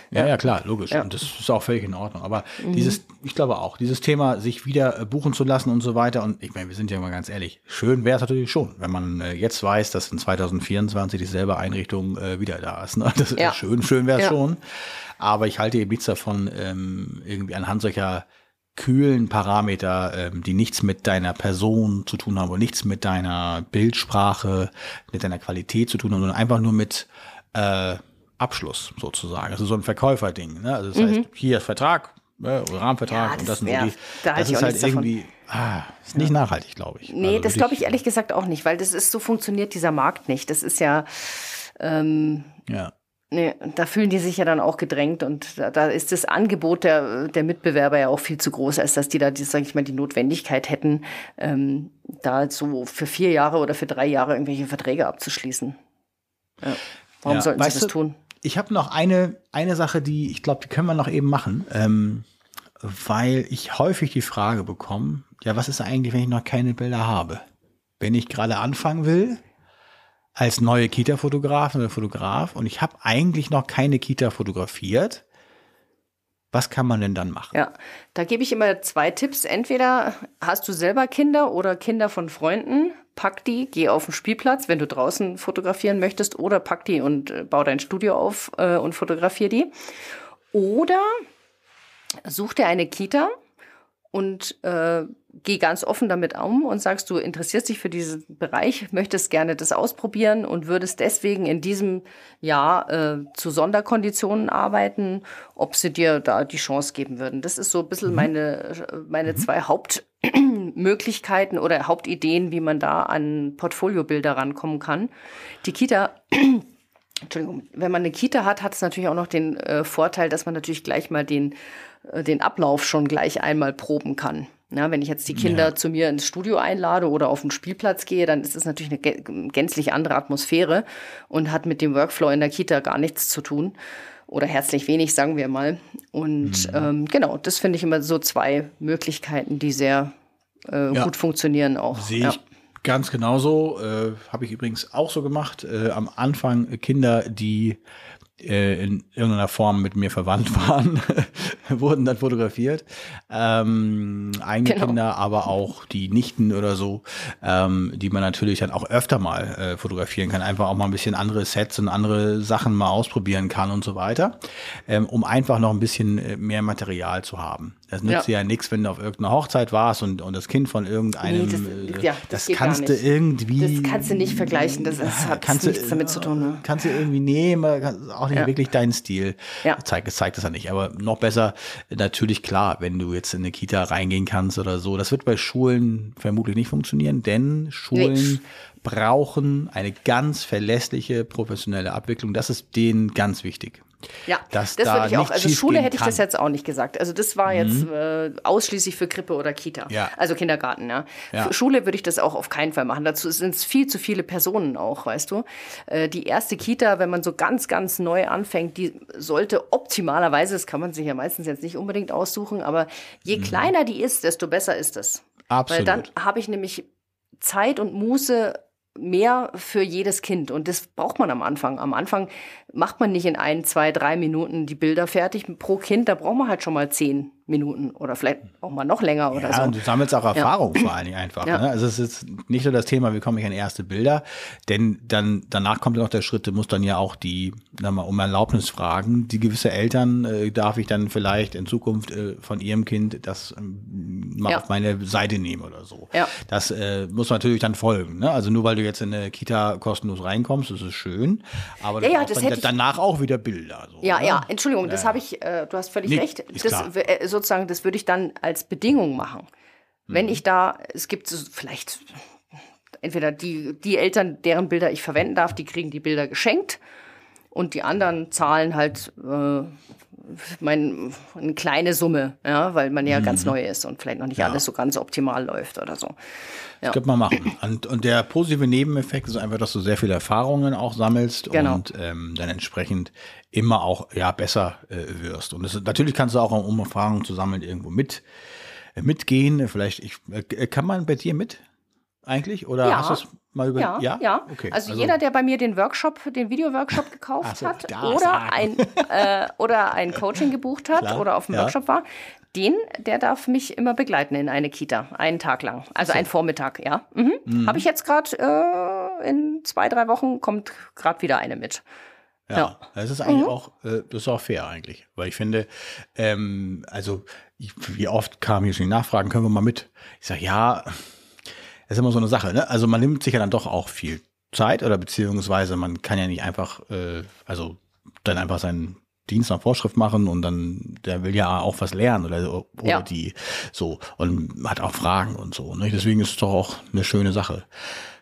ja, ja klar, logisch. Ja. Und das ist auch völlig in Ordnung. Aber mhm. dieses, ich glaube auch, dieses Thema, sich wieder äh, buchen zu lassen und so weiter. Und ich meine, wir sind ja mal ganz ehrlich, schön wäre es natürlich schon, wenn man jetzt weiß, dass in 2024 dieselbe Einrichtung äh, wieder da ist. Ne? Das ist ja. schön, schön wäre es schon. Aber ich halte eben nichts davon, ähm, irgendwie anhand solcher kühlen Parameter, ähm, die nichts mit deiner Person zu tun haben und nichts mit deiner Bildsprache, mit deiner Qualität zu tun haben, sondern einfach nur mit äh, Abschluss sozusagen. Also so ein Verkäuferding. Ne? Also das mhm. heißt, hier ist Vertrag, ne, Rahmenvertrag ja, und das, wär, die, da das ist halt irgendwie ah, ist nicht ja. nachhaltig, glaube ich. Nee, also das glaube ich ehrlich gesagt auch nicht, weil das ist so funktioniert dieser Markt nicht. Das ist ja ähm, ja. Nee, da fühlen die sich ja dann auch gedrängt und da, da, ist das Angebot der, der Mitbewerber ja auch viel zu groß, als dass die da, sage ich mal, die Notwendigkeit hätten, ähm, da so für vier Jahre oder für drei Jahre irgendwelche Verträge abzuschließen. Ja. Warum ja, sollten sie das du, tun? Ich habe noch eine, eine Sache, die ich glaube, die können wir noch eben machen, ähm, weil ich häufig die Frage bekomme, ja, was ist eigentlich, wenn ich noch keine Bilder habe? Wenn ich gerade anfangen will, als neue Kita-Fotografin oder Fotograf und ich habe eigentlich noch keine Kita fotografiert. Was kann man denn dann machen? Ja, da gebe ich immer zwei Tipps. Entweder hast du selber Kinder oder Kinder von Freunden, pack die, geh auf den Spielplatz, wenn du draußen fotografieren möchtest, oder pack die und äh, bau dein Studio auf äh, und fotografier die. Oder such dir eine Kita und äh, geh ganz offen damit um und sagst, du interessierst dich für diesen Bereich, möchtest gerne das ausprobieren und würdest deswegen in diesem Jahr äh, zu Sonderkonditionen arbeiten, ob sie dir da die Chance geben würden. Das ist so ein bisschen mhm. meine, meine mhm. zwei Hauptmöglichkeiten oder Hauptideen, wie man da an Portfoliobilder rankommen kann. Die Kita Entschuldigung, wenn man eine Kita hat, hat es natürlich auch noch den äh, Vorteil, dass man natürlich gleich mal den, den Ablauf schon gleich einmal proben kann. Na, wenn ich jetzt die Kinder ja. zu mir ins Studio einlade oder auf den Spielplatz gehe, dann ist es natürlich eine gänzlich andere Atmosphäre und hat mit dem Workflow in der Kita gar nichts zu tun. Oder herzlich wenig, sagen wir mal. Und mhm. ähm, genau, das finde ich immer so zwei Möglichkeiten, die sehr äh, ja. gut funktionieren auch. Sehe ja. ich ganz genauso. Äh, Habe ich übrigens auch so gemacht. Äh, am Anfang Kinder, die äh, in irgendeiner Form mit mir verwandt waren, wurden dann fotografiert. Ähm, eigene genau. Kinder, aber auch die Nichten oder so, ähm, die man natürlich dann auch öfter mal äh, fotografieren kann. Einfach auch mal ein bisschen andere Sets und andere Sachen mal ausprobieren kann und so weiter, ähm, um einfach noch ein bisschen äh, mehr Material zu haben. Das nützt ja, ja nichts, wenn du auf irgendeiner Hochzeit warst und, und das Kind von irgendeinem, nee, das, äh, ja, das, das kannst du irgendwie. Das kannst du nicht vergleichen, das ist, hat kannst nichts du, damit zu tun. Ne? Kannst du irgendwie nehmen, auch nicht ja. wirklich deinen Stil. Ja. Zeigt, zeigt das ja nicht. Aber noch besser, natürlich klar, wenn du jetzt in eine Kita reingehen kannst oder so. Das wird bei Schulen vermutlich nicht funktionieren, denn Schulen nee. brauchen eine ganz verlässliche professionelle Abwicklung. Das ist denen ganz wichtig. Ja, das da würde ich auch. Also Schule hätte ich kann. das jetzt auch nicht gesagt. Also das war jetzt mhm. äh, ausschließlich für Krippe oder Kita. Ja. Also Kindergarten, ja. ja. Für Schule würde ich das auch auf keinen Fall machen. Dazu sind es viel zu viele Personen auch, weißt du. Äh, die erste Kita, wenn man so ganz, ganz neu anfängt, die sollte optimalerweise, das kann man sich ja meistens jetzt nicht unbedingt aussuchen, aber je mhm. kleiner die ist, desto besser ist es. Absolut. Weil dann habe ich nämlich Zeit und Muße, mehr für jedes Kind. Und das braucht man am Anfang. Am Anfang macht man nicht in ein, zwei, drei Minuten die Bilder fertig pro Kind. Da braucht man halt schon mal zehn Minuten oder vielleicht auch mal noch länger oder ja, so. Und du sammelst auch Erfahrung ja. vor allen Dingen einfach. Ja. Ne? Also es ist nicht nur das Thema, wie komme ich an erste Bilder, denn dann danach kommt noch der Schritt, du musst dann ja auch die, sag mal, um Erlaubnis fragen. Die gewisse Eltern äh, darf ich dann vielleicht in Zukunft äh, von ihrem Kind das ähm, mal auf meine Seite nehmen oder so. Das äh, muss natürlich dann folgen. Ne? Also nur weil du jetzt in eine Kita kostenlos reinkommst, das ist schön, aber ja, das dann, danach auch wieder Bilder. So, ja, ne? ja, Entschuldigung, das habe ich, äh, du hast völlig nee, recht. Das, äh, sozusagen, das würde ich dann als Bedingung machen. Mhm. Wenn ich da, es gibt vielleicht entweder die, die Eltern, deren Bilder ich verwenden darf, die kriegen die Bilder geschenkt und die anderen zahlen halt äh, mein, eine kleine Summe, ja, weil man ja mhm. ganz neu ist und vielleicht noch nicht ja. alles so ganz optimal läuft oder so. Ja. Das könnte man machen. Und, und der positive Nebeneffekt ist einfach, dass du sehr viele Erfahrungen auch sammelst genau. und ähm, dann entsprechend immer auch ja besser äh, wirst. Und das, natürlich kannst du auch, um Erfahrungen zu sammeln, irgendwo mit äh, mitgehen. Vielleicht ich, äh, kann man bei dir mit eigentlich? Oder ja. hast du es mal über? Ja, ja. ja. Okay. Also, also, jeder, der bei mir den Workshop, den Video-Workshop gekauft so, hat oder ein, äh, oder ein Coaching gebucht hat Klar. oder auf dem ja. Workshop war, den, der darf mich immer begleiten in eine Kita, einen Tag lang. Also so. einen Vormittag, ja. Mhm. Mhm. Habe ich jetzt gerade äh, in zwei, drei Wochen kommt gerade wieder eine mit. Ja, ja, das ist eigentlich mhm. auch, äh, das ist auch fair eigentlich, weil ich finde, ähm, also ich, wie oft kamen hier schon die Nachfragen, können wir mal mit? Ich sage, ja, ist immer so eine Sache, ne? Also man nimmt sich ja dann doch auch viel Zeit oder beziehungsweise man kann ja nicht einfach, äh, also dann einfach seinen Dienst nach Vorschrift machen und dann, der will ja auch was lernen oder, oder ja. die so und hat auch Fragen und so. Ne? Deswegen ist es doch auch eine schöne Sache.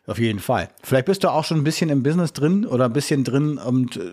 Auf jeden Fall. Vielleicht bist du auch schon ein bisschen im Business drin oder ein bisschen drin und äh,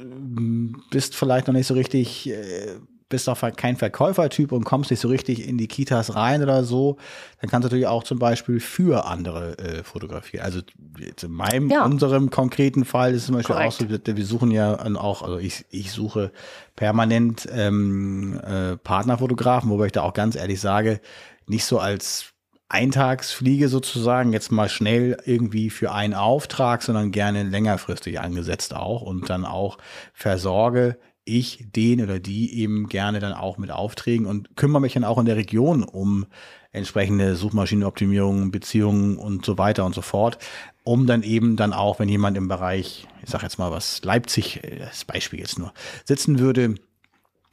bist vielleicht noch nicht so richtig äh, bist auch kein Verkäufertyp und kommst nicht so richtig in die Kitas rein oder so, dann kannst du natürlich auch zum Beispiel für andere äh, fotografieren. Also in meinem, ja. unserem konkreten Fall ist es zum Beispiel Korrekt. auch so, wir suchen ja auch, also ich, ich suche permanent ähm, äh, Partnerfotografen, wobei ich da auch ganz ehrlich sage, nicht so als Eintagsfliege sozusagen, jetzt mal schnell irgendwie für einen Auftrag, sondern gerne längerfristig angesetzt auch und dann auch versorge ich den oder die eben gerne dann auch mit Aufträgen und kümmere mich dann auch in der Region um entsprechende Suchmaschinenoptimierung, Beziehungen und so weiter und so fort, um dann eben dann auch, wenn jemand im Bereich, ich sag jetzt mal was, Leipzig, äh, das Beispiel jetzt nur, sitzen würde,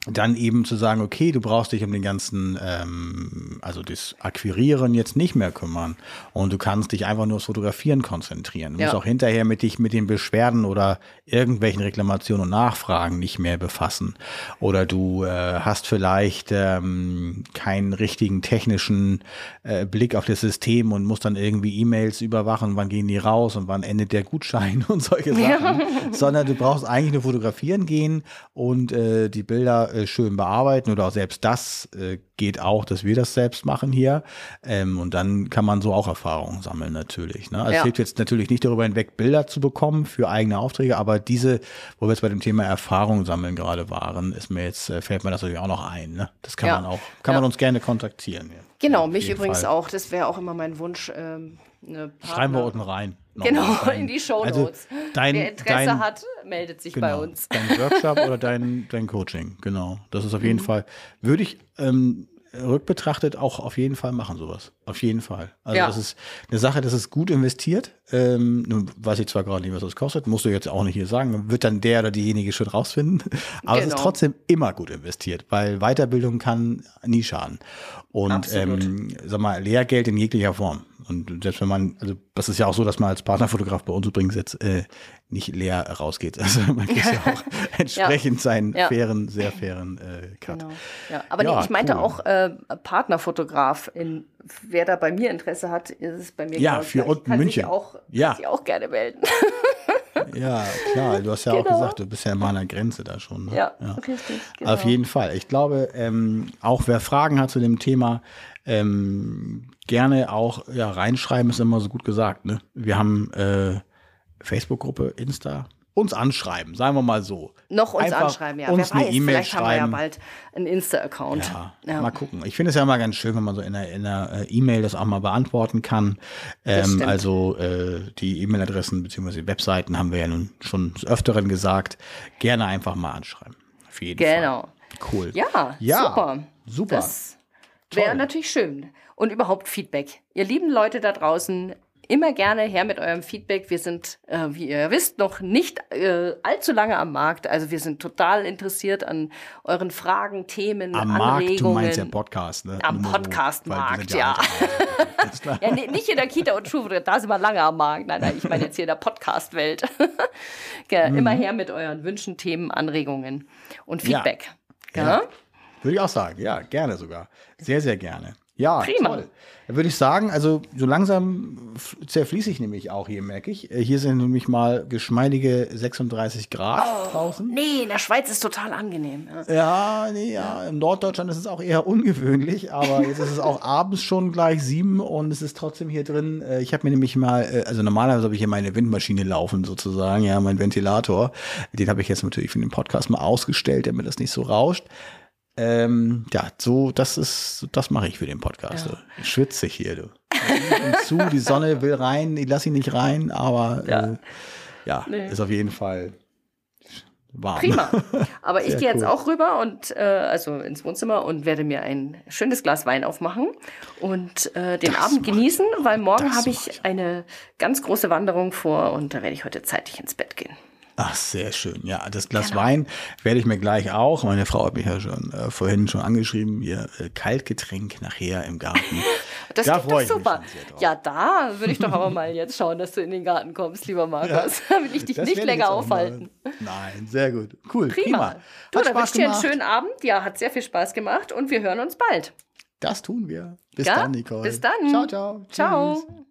dann eben zu sagen, okay, du brauchst dich um den ganzen, ähm, also das Akquirieren jetzt nicht mehr kümmern und du kannst dich einfach nur aufs Fotografieren konzentrieren. Du ja. musst auch hinterher mit dich mit den Beschwerden oder irgendwelchen Reklamationen und Nachfragen nicht mehr befassen. Oder du äh, hast vielleicht ähm, keinen richtigen technischen äh, Blick auf das System und musst dann irgendwie E-Mails überwachen, wann gehen die raus und wann endet der Gutschein und solche Sachen. Ja. Sondern du brauchst eigentlich nur fotografieren gehen und äh, die Bilder äh, schön bearbeiten oder auch selbst das äh, geht auch, dass wir das selbst machen hier. Ähm, und dann kann man so auch Erfahrungen sammeln natürlich. Ne? Also ja. Es hilft jetzt natürlich nicht darüber hinweg, Bilder zu bekommen für eigene Aufträge, aber diese, wo wir jetzt bei dem Thema Erfahrung sammeln gerade waren, ist mir jetzt, äh, fällt mir das natürlich auch noch ein. Ne? Das kann ja. man auch, kann ja. man uns gerne kontaktieren. Genau, mich übrigens Fall. auch. Das wäre auch immer mein Wunsch. Ähm, Schreiben wir unten rein. Genau, in die Show also Notes. Also dein, Wer Interesse dein, hat, meldet sich genau, bei uns. Dein Workshop oder dein, dein Coaching, genau. Das ist auf jeden mhm. Fall, würde ich ähm, rückbetrachtet auch auf jeden Fall machen, sowas. Auf jeden Fall. Also ja. das ist eine Sache, das ist gut investiert. Ähm, nun weiß ich zwar gerade nicht, was das kostet, musst du jetzt auch nicht hier sagen, wird dann der oder diejenige schon rausfinden. Aber genau. es ist genau. trotzdem immer gut investiert, weil Weiterbildung kann nie schaden. Und ähm, sag mal, Lehrgeld in jeglicher Form. Und selbst wenn man, also das ist ja auch so, dass man als Partnerfotograf bei uns übrigens jetzt äh, nicht leer rausgeht. Also man kriegt ja auch entsprechend ja. seinen ja. fairen, sehr fairen äh, Cut. Genau. Ja. Aber nee, ich meinte cool. auch äh, Partnerfotograf. In, wer da bei mir Interesse hat, ist es bei mir Ja, für unten München. Auch, ja. sich auch gerne melden. Ja, klar. Du hast ja genau. auch gesagt, du bist ja immer an der Grenze da schon. Ne? Ja, ja, richtig. Genau. Auf jeden Fall. Ich glaube, ähm, auch wer Fragen hat zu dem Thema, ähm, gerne auch ja, reinschreiben, ist immer so gut gesagt. Ne? Wir haben äh, Facebook-Gruppe, Insta, uns anschreiben, sagen wir mal so. Noch uns Einfach anschreiben, ja. Uns Wer weiß, e vielleicht schreiben. haben wir ja bald einen Insta-Account. Ja, ja, mal gucken. Ich finde es ja immer ganz schön, wenn man so in einer, in einer äh, E-Mail das auch mal beantworten kann. Ähm, also äh, die E-Mail-Adressen bzw. Webseiten haben wir ja nun schon des Öfteren gesagt. Gerne einfach mal anschreiben. Auf jeden genau. Fall. Cool. Ja, ja super. Super. Das wäre natürlich schön. Und überhaupt Feedback. Ihr lieben Leute da draußen, immer gerne her mit eurem Feedback. Wir sind, äh, wie ihr wisst, noch nicht äh, allzu lange am Markt. Also wir sind total interessiert an euren Fragen, Themen, am Anregungen. Markt, du meinst ja Podcast, ne? Am Podcast-Markt, ja. ja, ja nicht in der Kita und Schule, da sind wir lange am Markt. Nein, nein, ich meine jetzt hier in der Podcast-Welt. ja, mhm. Immer her mit euren Wünschen, Themen, Anregungen und Feedback. Ja. Würde ich auch sagen, ja, gerne sogar. Sehr, sehr gerne. Ja, Prima. toll. Da würde ich sagen, also so langsam zerfließe ich nämlich auch hier, merke ich. Äh, hier sind nämlich mal geschmeidige 36 Grad oh, draußen. Nee, in der Schweiz ist total angenehm. Ja, ja nee, ja. Im Norddeutschland ist es auch eher ungewöhnlich, aber jetzt ist es auch abends schon gleich sieben und es ist trotzdem hier drin. Äh, ich habe mir nämlich mal, äh, also normalerweise habe ich hier meine Windmaschine laufen sozusagen, ja, mein Ventilator. Den habe ich jetzt natürlich für den Podcast mal ausgestellt, damit das nicht so rauscht. Ähm, ja, so, das ist, das mache ich für den Podcast. Ja. Ich schwitze hier, du. zu, die Sonne will rein, ich lasse ihn nicht rein, aber ja, äh, ja nee. ist auf jeden Fall warm. Prima. Aber ich gehe jetzt cool. auch rüber und äh, also ins Wohnzimmer und werde mir ein schönes Glas Wein aufmachen und äh, den das Abend genießen, weil morgen habe ich eine ganz große Wanderung vor und da werde ich heute zeitig ins Bett gehen. Ach, sehr schön. Ja, das Glas genau. Wein werde ich mir gleich auch. Meine Frau hat mich ja schon äh, vorhin schon angeschrieben, ihr äh, Kaltgetränk nachher im Garten. das da freue ich super. Ja, da würde ich doch aber mal jetzt schauen, dass du in den Garten kommst, lieber Markus. Ja, will ich dich nicht länger aufhalten. Nein, sehr gut. Cool. Prima. prima. Du, dann wünsche dir einen schönen Abend. Ja, hat sehr viel Spaß gemacht und wir hören uns bald. Das tun wir. Bis ja? dann, Nicole. Bis dann. Ciao, ciao. Ciao. Tschüss.